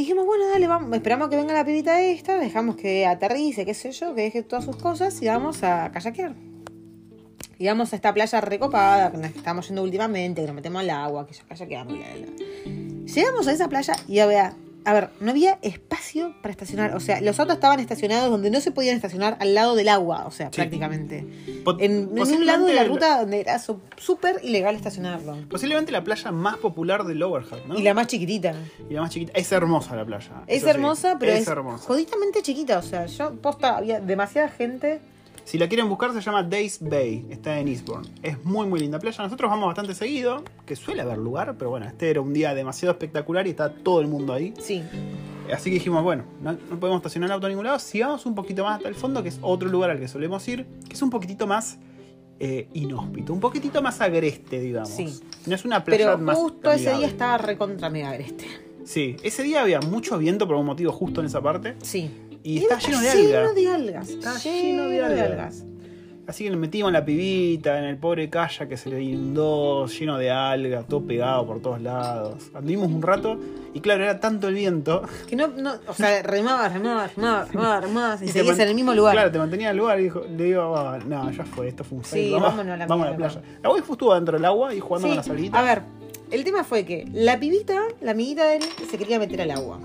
Dijimos, bueno, dale, vamos. Esperamos que venga la pibita esta. Dejamos que aterrice, qué sé yo, que deje todas sus cosas y vamos a kayakear. Y vamos a esta playa recopada, que estamos yendo últimamente, que nos metemos al agua, que ya kayakeamos. Llegamos a esa playa y a ver, a ver, no había espacio para estacionar. O sea, los autos estaban estacionados donde no se podían estacionar al lado del agua, o sea, Sí. prácticamente. Po- En, en un lado de la ruta donde era súper ilegal estacionarlo. Posiblemente la playa más popular de Lower Hutt, ¿no? Y la más chiquitita. Y la más chiquita. Es hermosa la playa. Es sí. hermosa, pero es, hermosa. jodidamente chiquita. O sea, yo posta, había demasiada gente. Si la quieren buscar, se llama Days Bay. Está en Eastbourne. Es muy, muy linda playa. Nosotros vamos bastante seguido, que suele haber lugar, pero bueno, este era un día demasiado espectacular y está todo el mundo ahí. Sí. Así que dijimos, bueno, no, no podemos estacionar el auto a ningún lado. Sigamos un poquito más hasta el fondo, que es otro lugar al que solemos ir, que es un poquitito más eh, inhóspito, un poquitito más agreste, digamos. Sí. No es una playa Pero más. justo ese día estaba recontra mega agreste. Sí, ese día había mucho viento por un motivo justo en esa parte. Sí. Y está lleno de Lleno algas. de algas. Está lleno de algas. Así que le metimos la pibita en el pobre kayak que se le inundó, lleno de algas, todo pegado por todos lados. Anduvimos un rato y claro, era tanto el viento. Que no, no, o sea, remabas, remabas, remabas, remabas, remabas y, seguías en el mismo lugar. Claro, te mantenía en el lugar y dijo, le digo, "Ah, no, ya fue, esto fue un. Sí, vamos, vámonos a la vamos a la mierda". playa. La waifu estuvo dentro del agua y jugando Sí, con las alguitas. A ver, el tema fue que la pibita, la amiguita de él, se quería meter al agua.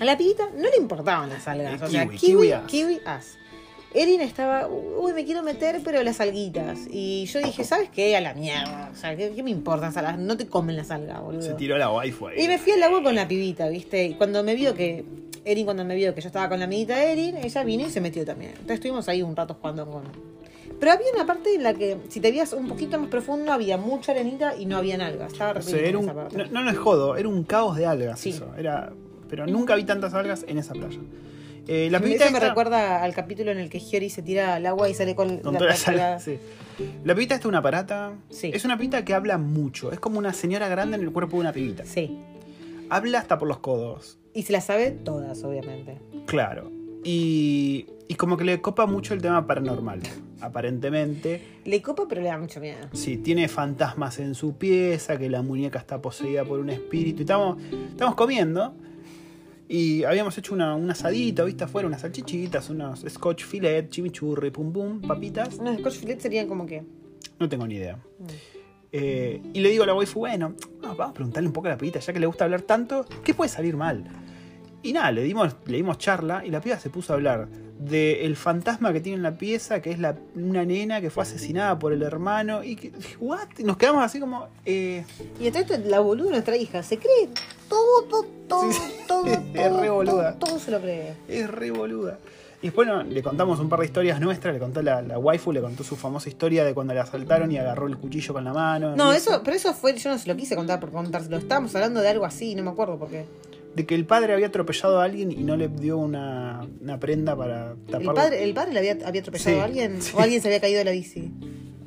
A la pibita no le importaban las algas. Eh, o sea, kiwi, kiwi, kiwi kiwi as. Erin estaba, uy, me quiero meter, pero las alguitas. Y yo dije, ¿sabes qué? A la mierda. O sea, ¿qué, qué me importan las algas? No te comen las algas, boludo. Se tiró la ahí. Y me fui al agua con la pibita, ¿viste? Y cuando me vio que. Erin, cuando me vio que yo estaba con la amiguita de Erin, ella vino y se metió también. Entonces estuvimos ahí un rato jugando con. Pero había una parte en la que, si te veías un poquito más profundo, había mucha arenita y no habían algas. Estaba O sea, era un- esa parte. no, no, no es jodo, era un caos de algas Sí. eso. Era, pero nunca vi tantas algas en esa playa. Eh, la Eso pibita me esta- recuerda al capítulo en el que Hyori se tira al agua y sale con, Con la todas las pata- algas, sí. La pibita está una parata. Sí. Es una pibita que habla mucho. Es como una señora grande en el cuerpo de una pibita. Sí. Habla hasta por los codos. Y se las sabe todas, obviamente. Claro. Y, y como que le copa mucho el tema paranormal. Aparentemente. Le copa, pero le da mucho miedo. Sí, tiene fantasmas en su pieza, que la muñeca está poseída por un espíritu. Y estamos, estamos comiendo. Y habíamos hecho una, un asadito, ¿viste? Afuera, unas salchichitas, unos scotch filet, chimichurri, pum pum, papitas. Unos scotch filet serían como que. No tengo ni idea. Mm. Eh, y le digo a la waifu, bueno, no, vamos a preguntarle un poco a la pibita, ya que le gusta hablar tanto, ¿qué puede salir mal? Y nada, le dimos, le dimos charla y la piba se puso a hablar del fantasma que tiene en la pieza, que es la, una nena que fue asesinada por el hermano. Y que, ¿what? Y nos quedamos así como. Eh, Y entonces la boluda, nuestra hija, se cree todo, todo, todo, Sí, todo, Es re boluda. todo, todo se lo cree. es re boluda. Y después no, le contamos un par de historias nuestras, le contó la, la waifu, le contó su famosa historia de cuando la asaltaron y agarró el cuchillo con la mano. No, eso, pero eso fue, yo no se lo quise contar por contárselo. Estábamos hablando de algo así, no me acuerdo por qué. De que el padre había atropellado a alguien y no le dio una, una prenda para tapar. ¿El padre, el padre le había, había atropellado Sí, a alguien? sí. ¿O alguien se había caído de la bici?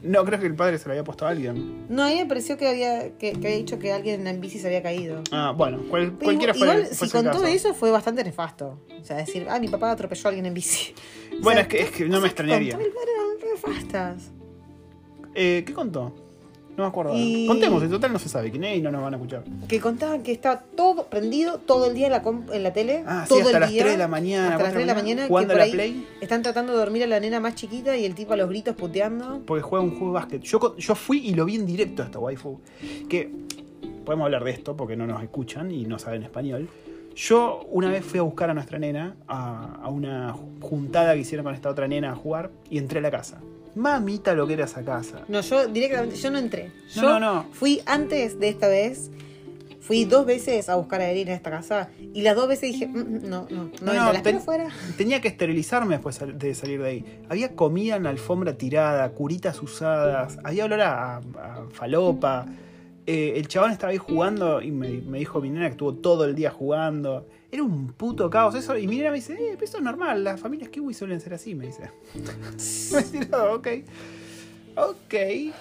No, creo que el padre se lo había puesto a alguien. No, a mí me pareció que había, que, que había dicho que alguien en bici se había caído. Ah, bueno, cual- Pero cualquiera fue igual, si contó caso. eso fue bastante nefasto. O sea, decir, ah, mi papá atropelló a alguien en bici. O Bueno, sea, es que, es que no me extrañaría. contó el padre eran nefastas. Eh, ¿Qué contó? No me acuerdo. Y- Contemos, en total no se sabe quién es y no nos van a escuchar. Que contaban que estaba todo prendido todo el día en la, com- en la tele. Ah, sí, hasta el las día, 3 de la mañana, Hasta las 4 3 de la mañana. que jugando por la ahí Play. Están tratando de dormir a la nena más chiquita y el tipo a los gritos puteando. Porque juega un juego de básquet. Yo, fui y lo vi en directo a esta waifu. Que podemos hablar de esto porque no nos escuchan y no saben español. Yo una vez fui a buscar a nuestra nena a, a una juntada que hicieron con esta otra nena a jugar y entré a la casa. Mamita lo que era esa casa. No, yo directamente, yo no entré. No, Yo no, no. fui antes de esta vez. Fui dos veces a buscar a Erin en esta casa y las dos veces dije, "Mm, mm, no, no, no, No, no, ten- fuera. Tenía que esterilizarme después de salir de ahí. Había comida en la alfombra tirada, curitas usadas, había olor a, a falopa. Eh, el chabón estaba ahí jugando y me, me dijo mi nena que estuvo todo el día jugando. Era un puto caos eso. Y mi nena me dice, eh, pero eso es normal, las familias kiwi suelen ser así, me dice. me dice, "No, ok. Ok.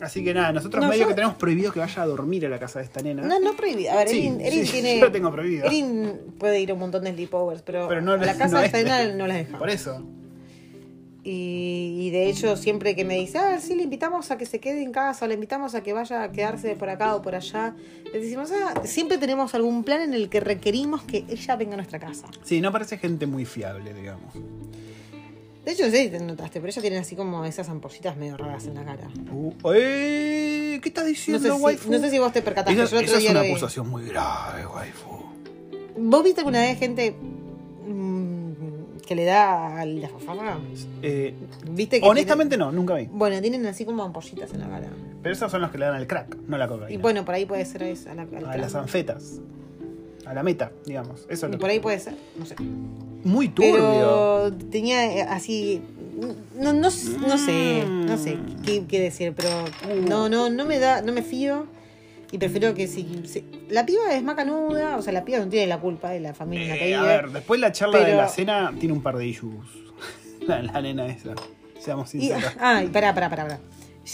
Así que nada, nosotros No, medio yo- que tenemos prohibido que vaya a dormir a la casa de esta nena. No, no prohibido. A ver, Sí, Erin, Erin sí, tiene. yo lo tengo prohibido. Erin puede ir a un montón de sleepovers, pero, Pero no a la casa no de es- esta nena no las deja. Por eso. Y, y de hecho, siempre que me dice, ah, sí, le invitamos a que se quede en casa, le invitamos a que vaya a quedarse por acá o por allá, le decimos, ah, siempre tenemos algún plan en el que requerimos que ella venga a nuestra casa. Sí, no parece gente muy fiable, digamos. De hecho, no sé si te notaste, pero ella tiene así como esas ampollitas medio raras en la cara. Uh, eh, ¿Qué estás No diciendo, sé, si, waifu? no sé si vos te percataste, Esa, yo esa es una acusación muy grave, waifu. ¿Vos viste alguna vez gente mm, que le da a la fafaga? Eh, ¿Viste que honestamente no, nunca vi. bueno, tienen así como ampollitas en la cara. Pero esos son los que le dan al crack, no a la cocaína. Y bueno, por ahí puede ser eso. A, la, las anfetas. A la meta, digamos. Eso es y lo por ahí puede ser, no sé. Muy turbio. Pero tenía eh, así. No, no, no sé, no sé qué, qué decir, pero no, no, no me da, no me fío. Y prefiero que si, si- La piba es macanuda, o sea, la piba no tiene la culpa de la familia en la que Eh, a vive. ver, después la charla de la cena tiene un par de issues. La, la nena esa. Seamos sinceros. ah, y pará, pará, pará, pará.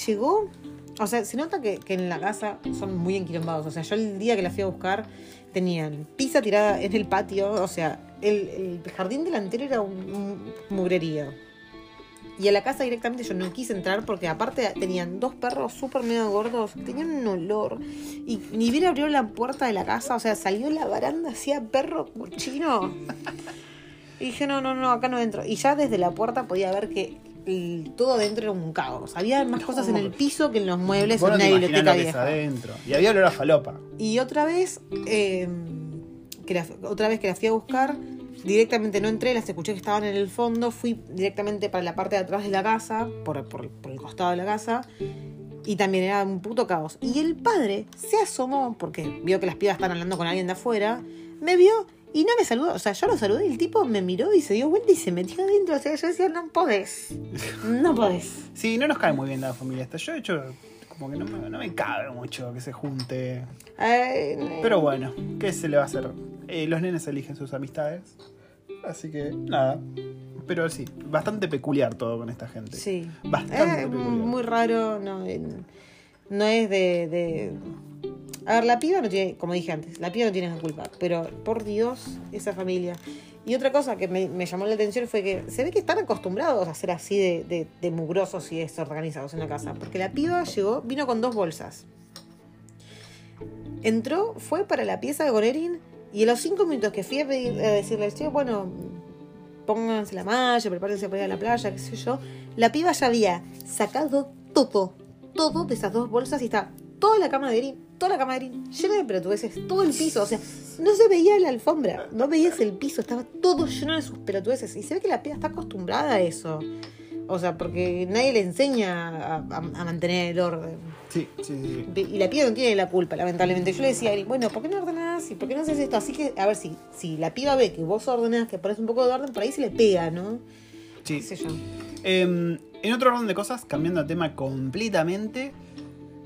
Llegó. O sea, se nota que, que en la casa son muy enquilombados. O sea, yo el día que la fui a buscar tenían pizza tirada en el patio. O sea, el, el jardín delantero era un, un mugrerío. Y a la casa directamente yo no quise entrar porque aparte tenían dos perros súper medio gordos, tenían un olor. Y ni bien abrió la puerta de la casa, o sea, salió la baranda, hacía perro cochino. Y dije, no, no, no, acá no entro. Y ya desde la puerta podía ver que el- todo adentro era un caos. Había más No. cosas en el piso que en los muebles en no una biblioteca vieja. adentro. Y había olor a falopa. Y otra vez, eh, que la- otra vez que la fui a buscar, directamente no entré, las escuché que estaban en el fondo, fui directamente para la parte de atrás de la casa, por, por- por el costado de la casa, y también era un puto caos. Y el padre se asomó, porque vio que las pibas estaban hablando con alguien de afuera, me vio y no me saludó. O sea, yo lo saludé y el tipo me miró y se dio vuelta y se metió adentro. O sea, yo decía, no podés. No podés. Sí, no nos cae muy bien la familia esta. Yo, de hecho, como que no me, no me cabe mucho que se junte. Pero bueno, ¿qué se le va a hacer? Eh, los nenes eligen sus amistades. Así que, nada. Pero sí, bastante peculiar todo con esta gente. Sí. Bastante Es peculiar. muy raro, no, en- no es de, de- A ver, la piba no tiene, como dije antes, la piba no tiene la culpa, pero por Dios, esa familia. Y otra cosa que me, me llamó la atención fue que se ve que están acostumbrados a ser así de, de, de mugrosos y desorganizados en la casa, porque la piba llegó, vino con dos bolsas. Entró, fue para la pieza de Gonerin Y a los cinco minutos que fui a, pedir, a decirle, che, bueno, pónganse la malla, prepárense para ir a la playa, qué sé yo, la piba ya había sacado todo, todo de esas dos bolsas y está toda la cama de Erin, toda la cama de Erin llena de pelotudeces, todo el piso, o sea, no se veía la alfombra, no veías el piso, estaba todo lleno de sus pelotudeces. Y se ve que la piba está acostumbrada a eso. O sea, porque nadie le enseña a, a- a mantener el orden. Sí, sí, sí. Y la piba no tiene la culpa, lamentablemente. Yo le decía a Erin, bueno, ¿por qué no ordenás? ¿Y por qué no haces esto? Así que, a ver, si, si la piba ve que vos ordenás, que pones un poco de orden, por ahí se le pega, ¿no? Sí. ¿Qué sé yo? Em, en otro orden de cosas, cambiando de tema completamente,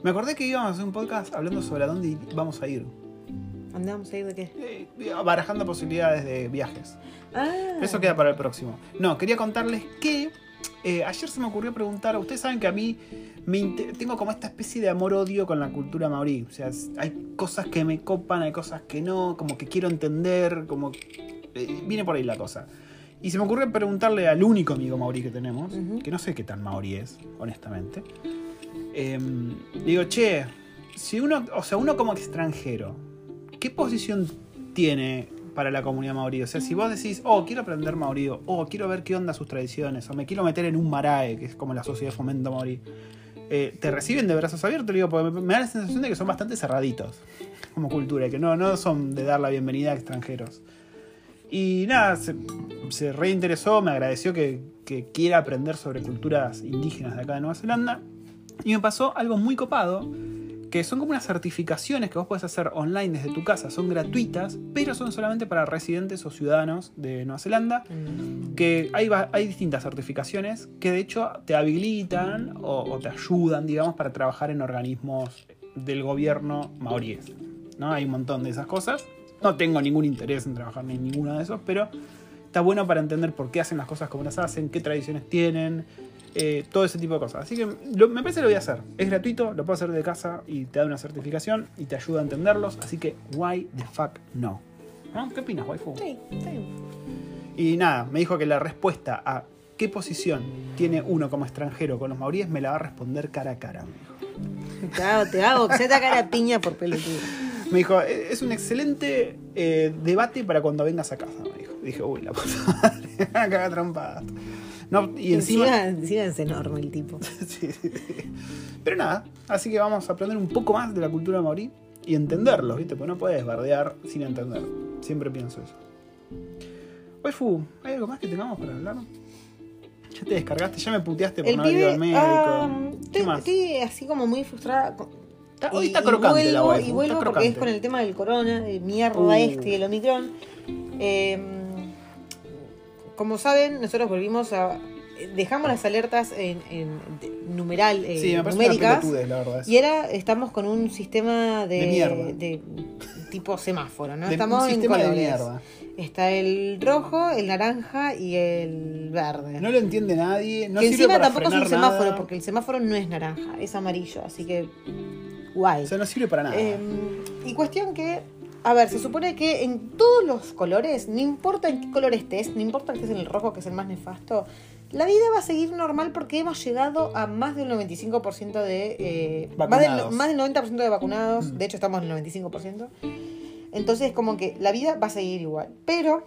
me acordé que íbamos a hacer un podcast hablando sobre a dónde vamos a ir. ¿Andamos a ir de qué? Eh, barajando posibilidades de viajes. Ah, Eso queda para el próximo. No, quería contarles que eh, ayer se me ocurrió preguntar, ustedes saben que a mí me tengo como esta especie de amor-odio con la cultura maorí. O sea, hay cosas que me copan, hay cosas que no, como que quiero entender, como... eh, viene por ahí la cosa. Y se me ocurrió preguntarle al único amigo maorí que tenemos, que no sé qué tan maorí es, honestamente. Le digo, che, si uno, o sea, uno como extranjero, ¿qué posición tiene para la comunidad maorí? O sea, si vos decís, oh, quiero aprender maorí, o quiero ver qué onda sus tradiciones, o me quiero meter en un marae, que es como la sociedad de fomento maorí, eh, ¿te reciben de brazos abiertos? Digo, porque me da la sensación de que son bastante cerraditos como cultura, que no, no son de dar la bienvenida a extranjeros. Y nada, se, se reinteresó, me agradeció que, que quiera aprender sobre culturas indígenas de acá de Nueva Zelanda. Y me pasó algo muy copado, que son como unas certificaciones que vos podés hacer online desde tu casa, son gratuitas, pero son solamente para residentes o ciudadanos de Nueva Zelanda, mm, que hay, hay distintas certificaciones que de hecho te habilitan o, o te ayudan, digamos, para trabajar en organismos del gobierno maoríes. ¿no? Hay un montón de esas cosas. No tengo ningún interés en trabajar en ninguno de esos, pero está bueno para entender por qué hacen las cosas como las hacen, qué tradiciones tienen, eh, todo ese tipo de cosas. Así que lo- me parece que lo voy a hacer. Es gratuito, lo puedo hacer de casa y te da una certificación y te ayuda a entenderlos. Así que, why the fuck no? ¿No? ¿Qué opinas, waifu? sí, sí. Y nada, me dijo que la respuesta a qué posición tiene uno como extranjero con los maoríes me la va a responder cara a cara. me dijo. Te hago, te hago, se te la piña por pelotudo. Me dijo, "E- es un excelente eh, debate para cuando vengas a casa. Me dijo. Dije, uy, la puta madre, me van a cagar trompadas. No, y encima. Encima, es enorme el tipo. Sí, sí, sí. Pero nada, así que vamos a aprender un poco más de la cultura maorí y entenderlos, ¿viste? Porque no puedes bardear sin entender. Siempre pienso eso. Waifu, ¿hay algo más que tengamos para hablar? Ya te descargaste, ya me puteaste por El no haber ido al médico. ¿Qué estoy, más? estoy así como muy frustrada. Está- hoy y- está y crocante vuelvo, la waifu. Y vuelvo porque es con el tema del corona, de mierda Uh. este y el Omicron. Eh, como saben, nosotros volvimos a. Dejamos las alertas en, en numeral, eh, Sí, me una numéricas. pelotudez, la verdad. Y ahora estamos con un sistema de, De tipo semáforo, ¿no? De- estamos un en sistema de mierda. Está el rojo, el naranja y el verde. No lo entiende nadie. No que sirve encima para tampoco es un semáforo, nada. porque el semáforo no es naranja, es amarillo, así que guay. O sea, no sirve para nada. Eh, y cuestión que, a ver, se supone que en todos los colores, no importa en qué color estés, no importa que estés en el rojo, que es el más nefasto, la vida va a seguir normal porque hemos llegado a más del 95% de... eh, más, del, más del 90% de vacunados, Mm. de hecho estamos en el 95%. Entonces como que la vida va a seguir igual. Pero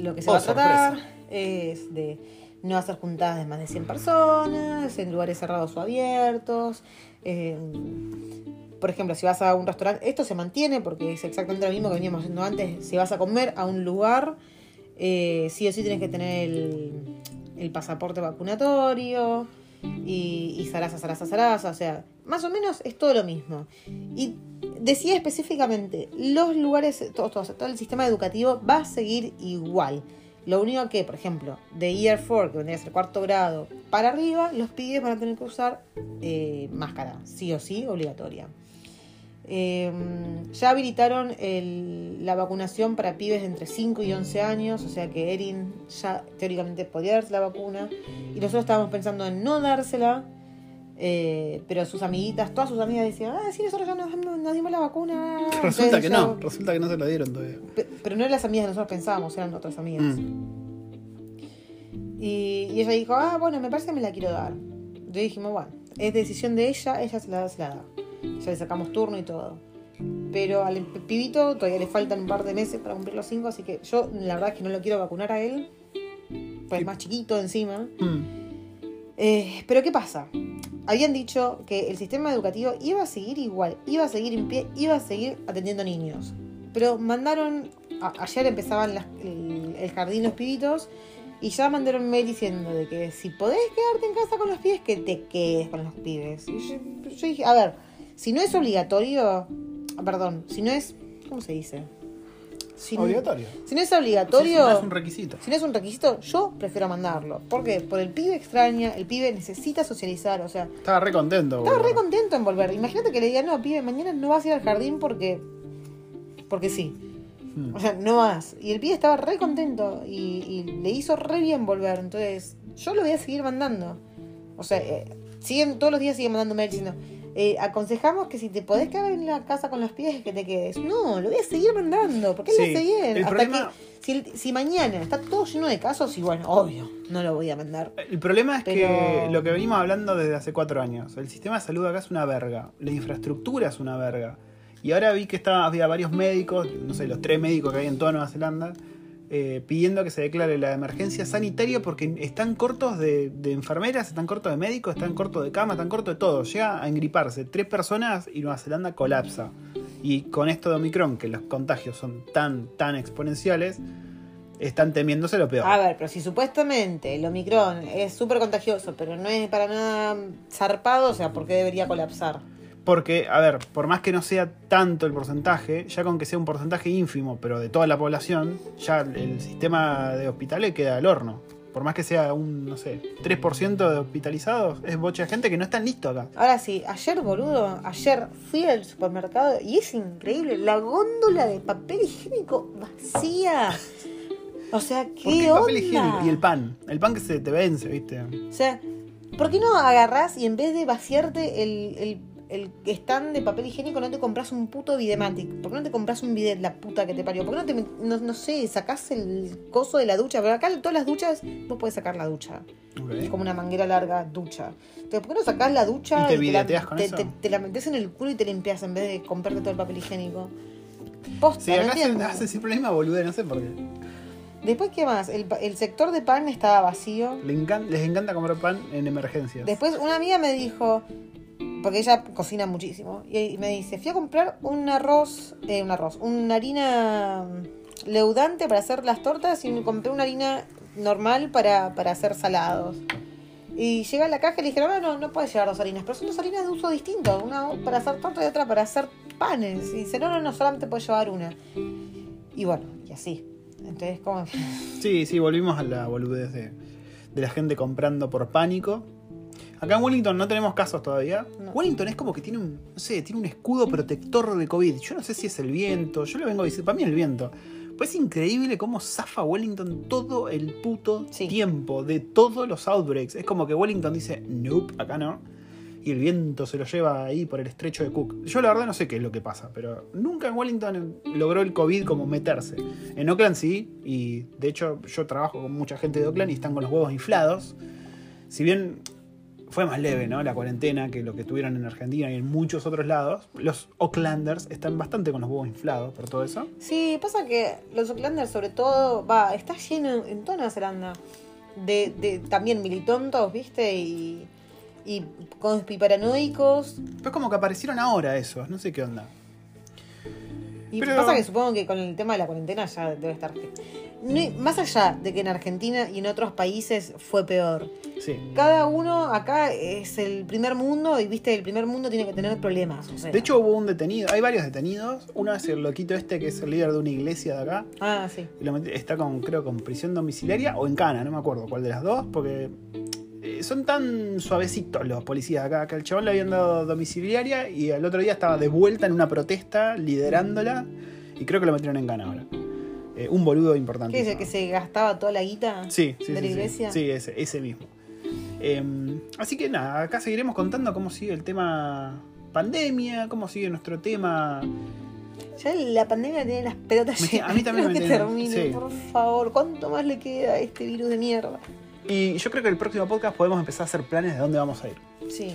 lo que se Oh, va a tratar sorpresa. es de no hacer juntadas de más de 100 personas, en lugares cerrados o abiertos. eh, por ejemplo, si vas a un restaurante, esto se mantiene porque es exactamente lo mismo que veníamos haciendo antes. Si vas a comer a un lugar, eh, sí o sí tienes que tener el, pasaporte vacunatorio y, y zaraza, zaraza, zaraza. O sea, más o menos es todo lo mismo. Y decía específicamente, los lugares, todo el sistema educativo va a seguir igual. Lo único que, por ejemplo, de Year 4, que vendría a ser cuarto grado, para arriba, los pibes van a tener que usar eh, máscara, sí o sí, obligatoria. Eh, ya habilitaron el- la vacunación para pibes de entre 5 y 11 años, o sea que Erin ya teóricamente podía darse la vacuna. Y nosotros estábamos pensando en no dársela, eh, pero sus amiguitas, todas sus amigas decían, ah, sí, nosotros ya nos, nos dimos la vacuna. resulta Entonces que ya- no, resulta que no se lo dieron todavía. Pe- Pero no eran las amigas que nosotros pensábamos, eran otras amigas. Mm. Y, y ella dijo, ah, bueno, me parece que me la quiero dar. Yo dijimos, bueno, es decisión de ella, ella se la, se la da. Ya le sacamos turno y todo. Pero al pibito todavía le faltan un par de meses para cumplir los 5, así que yo la verdad es que no lo quiero vacunar a él. Pues es más chiquito encima. Mm. Eh, pero ¿qué pasa? Habían dicho que el sistema educativo iba a seguir igual, iba a seguir en pie, iba a seguir atendiendo niños. Pero mandaron, a- ayer empezaban las- el, el jardín los pibitos y ya mandaron mail diciendo de que si podés quedarte en casa con los pibes, que te quedes con los pibes. Y yo, yo dije, a ver, si no es obligatorio, perdón, si no es, ¿cómo se dice? Si no- Obligatorio. Si no es obligatorio... no es un requisito. Si no es un requisito, yo prefiero mandarlo. ¿Por qué? Por el pibe extraña, el pibe necesita socializar, o sea, Estaba re contento. estaba boludo. re contento en volver. Imagínate que le diga, no, pibe, mañana no vas a ir al jardín porque. porque sí. Mm. O sea, no vas. Y el pibe estaba re contento y, y le hizo re bien volver. Entonces, yo lo voy a seguir mandando. O sea, eh, siguen, todos los días siguen mandándome diciendo. Eh, aconsejamos que si te podés quedar en la casa con los pies que te quedes. No, lo voy a seguir mandando, porque él Sí, le hace bien. el Hasta problema- que, si, si mañana está todo lleno de casos, y bueno, obvio, no lo voy a mandar. El problema es Pero- que lo que venimos hablando desde hace cuatro años, el sistema de salud acá es una verga, la infraestructura es una verga. Y ahora vi que estaba, había varios médicos, no sé, los tres médicos que hay en toda Nueva Zelanda, eh, pidiendo que se declare la emergencia sanitaria porque están cortos de, de enfermeras, están cortos de médicos, están cortos de cama, están cortos de todo. Llega a engriparse tres personas y Nueva Zelanda colapsa. Y con esto de Omicron, que los contagios son tan, tan exponenciales, están temiéndose lo peor. A ver, pero si supuestamente el Omicron es súper contagioso, pero no es para nada zarpado, o sea, ¿por qué debería colapsar? Porque, a ver, por más que no sea tanto el porcentaje, ya con que sea un porcentaje ínfimo, pero de toda la población, ya el sistema de hospitales queda al horno. Por más que sea un, no sé, 3% de hospitalizados, es bocha de gente que no están listos acá. Ahora sí, ayer, boludo, ayer fui al supermercado y es increíble, la góndola de papel higiénico vacía. O sea, ¿qué, ¿Por qué el onda? papel higiénico? Y el pan. El pan que se te vence, ¿viste? O sea, ¿por qué no agarrás y en vez de vaciarte el, el, el stand de papel higiénico no te compras un puto Vidematic? ¿Por qué no te compras un bidet, la puta que te parió? ¿Por qué no te, no, no sé, sacás el coso de la ducha? Pero acá todas las duchas vos podés sacar la ducha. Es Ok. como una manguera larga, ducha. Entonces, ¿por qué no sacás la ducha ¿Y te la, videteas con te, eso? te- te la metes en el culo y te limpias en vez de comprarte todo el papel higiénico? Posta, Sí, acá hace siempre la misma no sé por qué. Después, ¿qué más? El, el sector de pan estaba vacío. Le encan- les encanta comer pan en emergencias. Después una amiga me dijo, porque ella cocina muchísimo, y me dice, fui a comprar un arroz, eh, un arroz, una harina leudante para hacer las tortas y me compré una harina normal para, para hacer salados. Y llega a la caja y le dijeron, no, no, puedes llevar dos harinas, pero son dos harinas de uso distinto, una para hacer tortas y otra para hacer panes. Y dice, no, no, no, solamente puedes llevar una. Y bueno, y así. Entonces, como... Sí, sí, volvimos a la boludez de, de la gente comprando por pánico. Acá en Wellington no tenemos casos todavía. No. Wellington es como que tiene un, no sé, tiene un escudo protector de COVID. Yo no sé si es el viento, yo lo vengo a decir, para mí es el viento. Pues es increíble cómo zafa Wellington todo el puto Sí. tiempo de todos los outbreaks. Es como que Wellington dice, nope, acá no. Y el viento se lo lleva ahí por el estrecho de Cook. Yo la verdad no sé qué es lo que pasa, pero nunca en Wellington logró el COVID como meterse. En Oakland sí, y de hecho yo trabajo con mucha gente de Oakland y están con los huevos inflados. Si bien fue más leve, ¿no? La cuarentena que lo que tuvieron en Argentina y en muchos otros lados, los Oaklanders están bastante con los huevos inflados por todo eso. Sí, pasa que los Oaklanders sobre todo, va, está lleno en toda Nueva Zelanda de, de también militontos, ¿viste? Y, y conspiparanoicos. Pero es como que aparecieron ahora esos, no sé qué onda. Y Pero- pasa que supongo que con el tema de la cuarentena ya debe estar... No hay- más allá de que en Argentina y en otros países fue peor. Sí. Cada uno acá es el primer mundo y, viste, el primer mundo tiene que tener problemas. o sea. De hecho hubo un detenido, hay varios detenidos. Uno es el loquito este que es el líder de una iglesia de acá. Ah, sí. Y lo está con, creo, con prisión domiciliaria o en cana, no me acuerdo cuál de las dos, porque son tan suavecitos los policías acá, que al chabón le habían dado domiciliaria y al otro día estaba de vuelta en una protesta, liderándola, y creo que lo metieron en cana ahora. Eh, un boludo importante. ¿Qué es el que se gastaba toda la guita Sí, sí, de la sí. iglesia? Sí, ese, ese mismo. Eh, así que nada, acá seguiremos contando cómo sigue el tema pandemia, cómo sigue nuestro tema Ya la pandemia tiene las pelotas llenas. a mí también me que termine, sí. por favor. ¿Cuánto más le queda a este virus de mierda? Y yo creo que el próximo podcast podemos empezar a hacer planes de dónde vamos a ir. Sí.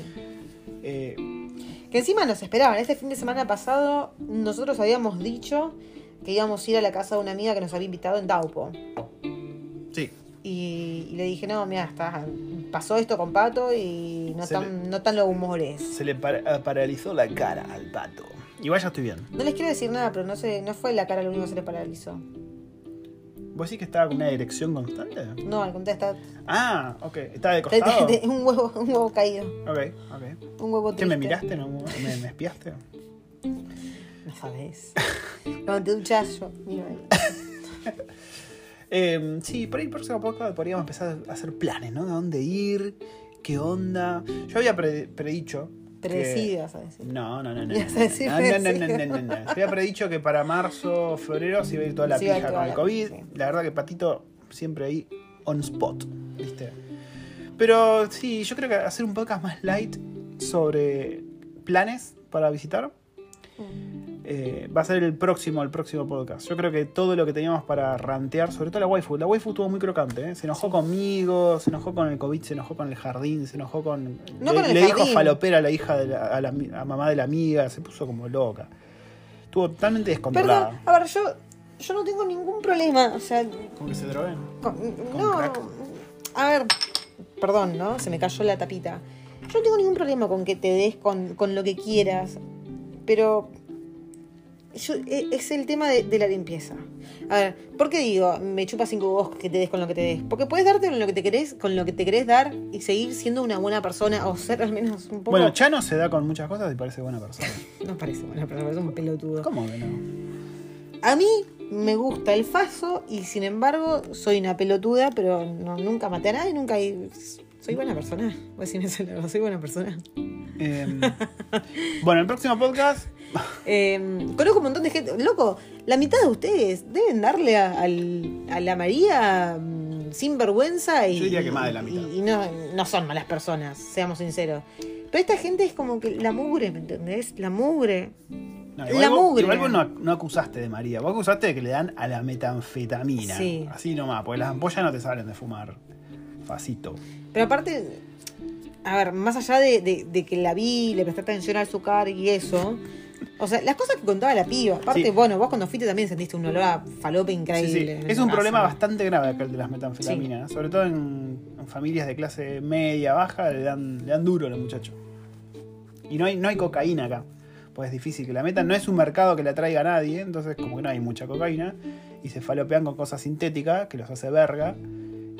Eh, Que encima nos esperaban. Este fin de semana pasado nosotros habíamos dicho que íbamos a ir a la casa de una amiga que nos había invitado en Taupo. Sí. Y, y le dije, no, mira, está, pasó esto con Pato y no Se tan, no tan los humores. Se le para- paralizó la cara al pato. Igual ya estoy bien. No les quiero decir nada, pero no sé, no fue la cara lo único que se le paralizó. ¿Vos decís que estaba con una erección constante? No, al contrario, está Ah, ok. ¿Estaba de te- te- costado? te- un huevo, un huevo caído. Ok, ok. Un huevo ¿Qué triste. me miraste? ¿No? ¿Me, me espiaste? No sabes. Cuando te duchas yo, miro ahí. Eh, sí, por ahí el próximo podcast podríamos empezar a hacer planes, ¿no? ¿De dónde ir? ¿Qué onda? Yo había pre- predicho. Vas a decir. No, no, no, no. No, no, no, no, no, no, no. Yo había predicho que para marzo, febrero se iba a ir toda la Se pija con el COVID. La verdad que Patito siempre ahí on spot, ¿viste? Pero sí, yo creo que hacer un podcast más light sobre planes para visitar eh, va a ser el próximo, el próximo podcast. Yo creo que todo lo que teníamos para rantear, sobre todo la waifu, la waifu estuvo muy crocante, ¿eh? se enojó conmigo, se enojó con el COVID, se enojó con el jardín, se enojó con... No le con el le dijo falopera a la hija de la, a la, a mamá de la amiga, se puso como loca. Estuvo totalmente descontrolada. Perdón, a ver, yo, yo no tengo ningún problema. O sea, que se droguen. con- Con no. crack. A ver, perdón, ¿no? Se me cayó la tapita. Yo no tengo ningún problema con que te des con, con lo que quieras. Pero. Yo- e- es el tema de, de la limpieza. A ver, ¿por qué digo me chupa cinco vos que te des con lo que te des? Porque puedes darte con lo que te querés, con lo que te querés dar y seguir siendo una buena persona o ser al menos un poco. Bueno, Chano se da con muchas cosas y parece buena persona. no parece buena persona, parece un pelotudo. ¿Cómo que no? A mí me gusta el faso y sin embargo soy una pelotuda, pero no- nunca maté a nadie, nunca... Soy buena persona. Vos decime eso, Laura, soy buena persona. Eh, bueno, el próximo podcast Eh, conozco un montón de gente. Loco, la mitad de ustedes deben darle a, al- a la María mm, sin vergüenza y, Yo diría que más de la mitad. y, y no, no son malas personas, seamos sinceros. Pero esta gente es como que la mugre, ¿me entendés? La mugre. No, La vos- mugre. igual vos no, no acusaste de María, vos acusaste de que le dan a la metanfetamina. Sí. Así nomás, porque las ampollas no te salen de fumar. Facito. Pero aparte, a ver, más allá de, de- de que la vi, le presté atención al azúcar y eso. O sea, las cosas que contaba la piba. Aparte, Sí. bueno, vos cuando fuiste también sentiste un olor a falope Sí, sí. increíble. Es un casa. problema bastante grave acá el de las metanfetaminas. Sobre todo en, en familias de clase media, baja, le dan, le dan duro a los muchachos. Y no hay, no hay cocaína acá. Pues es difícil que la metan. No es un mercado que la traiga a nadie, entonces como que no hay mucha cocaína. Y se falopean con cosas sintéticas que los hace verga.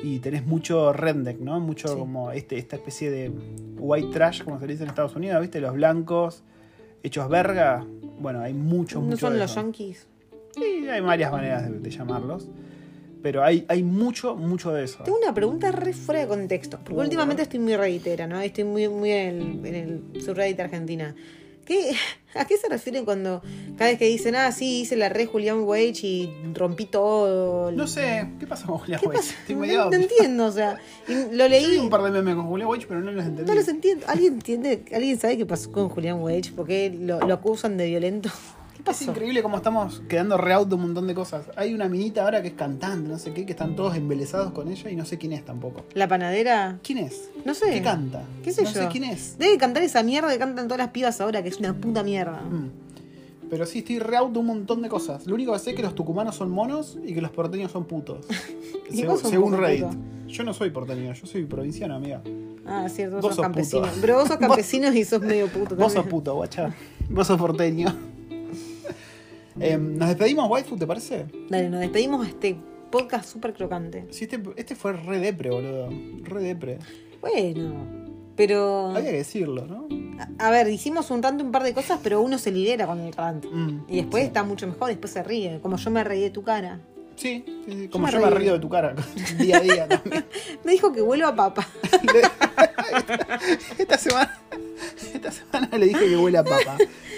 Y tenés mucho redneck, ¿no? Mucho como este, esta especie de white trash, como se dice en Estados Unidos, ¿viste? Los blancos hechos verga. Bueno, hay mucho, ¿No mucho son los yankees? Sí, hay varias maneras de, de llamarlos. Pero hay, hay mucho, mucho de eso. Tengo una pregunta re fuera de contexto. Porque Uh, últimamente estoy muy reitera, ¿no? Estoy muy, muy en el, en el subreddit argentina. ¿Qué, ¿A qué se refieren cuando cada vez que dicen, ah, sí, hice la re Julián Wage y rompí todo? No sé, ¿qué pasa con Julián ¿Qué Weich? Estoy No, no entiendo, o sea, lo Yo leí. vi un par de memes con Julián Weich, pero no los entendí. No los entiendo. ¿Alguien entiende? ¿Alguien sabe qué pasó con Julián Wage? ¿Por qué lo, lo acusan de violento? ¿Qué Es increíble cómo estamos quedando re out de un montón de cosas. Hay una minita ahora que es cantante, no sé qué, que están todos embelesados con ella y no sé quién es tampoco. ¿La panadera? ¿Quién es? No sé. ¿Qué canta? ¿Qué sé no yo? sé quién es. Debe cantar esa mierda que cantan todas las pibas ahora, que es una puta mierda. Mm. Pero sí, estoy re out de un montón de cosas. Lo único que sé es que los tucumanos son monos y que los porteños son putos. ¿Y Segu- vos sos según un Reddit. puto? Yo no soy porteño, yo soy provinciano, amiga. Ah, cierto, vos, Vos sos sos campesino. puto. Pero vos sos campesino y sos medio puto Vos sos también. puto, guacha. Vos sos porteño. Em, Nos despedimos, waifu, ¿te parece? Dale, nos despedimos de este podcast súper crocante. Sí, este, este fue re depre, boludo. Re depre. Bueno, pero... Había que decirlo, ¿no? A, a ver, hicimos un rant un par de cosas, pero uno se lidera con el rant. Mm, Y después sí. está mucho mejor, después se ríe. Como yo me reí de tu cara. Sí, sí, sí, como me yo me reí. río de tu cara día a día también. Me dijo que vuelvo a papa. esta semana esta semana le dije que huele a papa.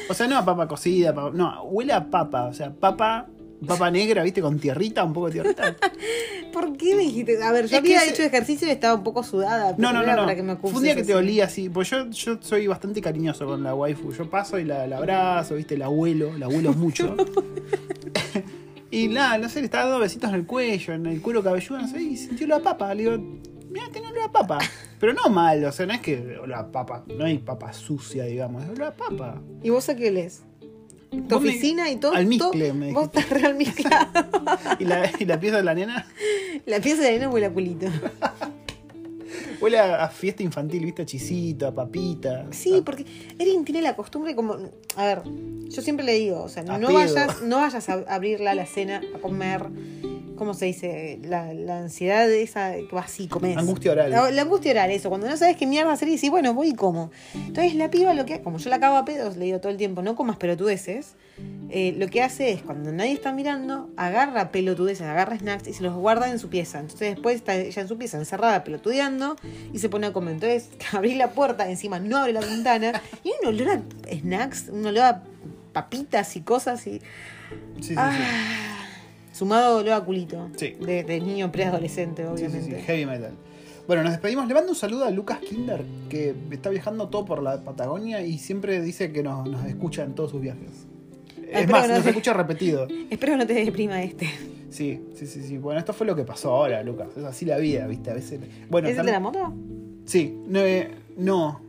O sea, no a papa cocida, papa- no, huele a papa, o sea, papa papa negra, ¿viste? Con tierrita, un poco de tierrita. ¿Por qué me dijiste? A ver, yo Es que había ese- hecho ejercicio y estaba un poco sudada. pero No, no, no, no. para que me Fue un día que te olía así, pues yo, yo soy bastante cariñoso con la waifu. Yo paso y la, la abrazo, ¿viste? La abuelo, la abuelo mucho. y nada, no sé, le estaba dando besitos en el cuello, en el cuero cabelludo, no sé, y sintió la papa. Le digo, mira, tiene olor a papa. Pero no mal, o sea, no es que olor a papa, no hay papa sucia, digamos, es olor a papa. ¿Y vos a qué lees? Tu me- oficina y todo. al miscle, me Vos estás real mezclado. ¿Y la, y la pieza de la nena? La pieza de arena huele a culito. Huele a, fiesta infantil, ¿viste? A chisito, a papita. Sí, a- porque Erin tiene la costumbre como. A ver, yo siempre le digo, o sea, A no pedo. vayas, no vayas a abrirla a la cena, a comer. ¿Cómo se dice? La, la ansiedad de esa que vas así, comes. Angustia oral. La, la angustia oral, eso. Cuando no sabes qué mierda hacer y decís, bueno, voy y como. Entonces la piba lo que, como yo la cago a pedos, le digo todo el tiempo, no comas pelotudeces. eh, lo que hace es, cuando nadie está mirando, agarra pelotudeces, agarra snacks y se los guarda en su pieza. Entonces después está ella en su pieza encerrada pelotudeando y se pone a comer. Entonces abrís la puerta, encima no abre la ventana y un olor a snacks, un olor a papitas y cosas y... Sí, sí, sí. Ah, Sumado olor a culito. Sí. De, de niño preadolescente, Sí, sí, sí, obviamente. heavy metal. Bueno, nos despedimos. Le mando un saludo a Lucas Kinder, que está viajando todo por la Patagonia y siempre dice que nos, nos escucha en todos sus viajes. Es espero más, no nos te- escucha repetido. Espero que no te deprima este. Sí, sí, sí, sí. Bueno, esto fue lo que pasó ahora, Lucas. Es así la vida, ¿viste? A veces. Bueno, ¿Es el de la moto? Sí, no, eh, no.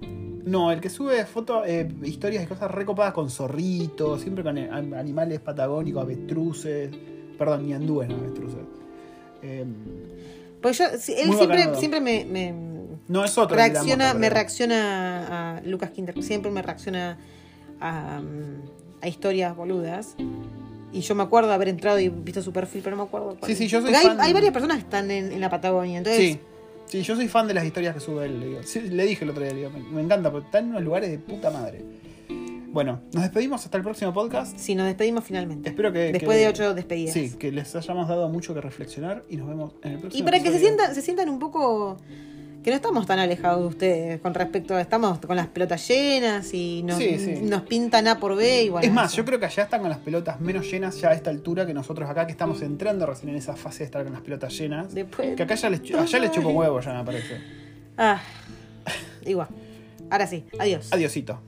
No, el que sube fotos, eh, historias y cosas recopadas con zorritos, siempre con eh, an- animales patagónicos, avestruces. Perdón, ñandúes, no avestruces. Eh, Pues yo, él siempre, siempre me, me no es otro. reacciona, me reacciona a Lucas Kinder, siempre me reacciona a, um, a historias boludas. Y yo me acuerdo de haber entrado y visto su perfil, pero no me acuerdo. cuál. Sí, sí, yo soy hay, fan- hay varias personas que están en, en la Patagonia, entonces Sí, sí, yo soy fan de las historias que sube él. Le, digo. Sí, le dije el otro día, le digo, me, me encanta, porque están en unos lugares de puta madre. Bueno, nos despedimos hasta el próximo podcast. sí, nos despedimos finalmente. Espero que. Después que- de ocho despedidas. Sí, que les hayamos dado mucho que reflexionar y nos vemos en el próximo Y para que se sientan, se sientan un poco que no estamos tan alejados de ustedes con respecto a estamos con las pelotas llenas y nos, Sí, sí. nos pintan A por B y bueno. es más, eso. yo creo que allá están con las pelotas menos llenas ya a esta altura que nosotros acá que estamos entrando recién en esa fase de estar con las pelotas llenas. Después- Que acá ya les, allá les chupo huevo ya me parece. Ah, igual. Ahora sí, adiós. Adiosito.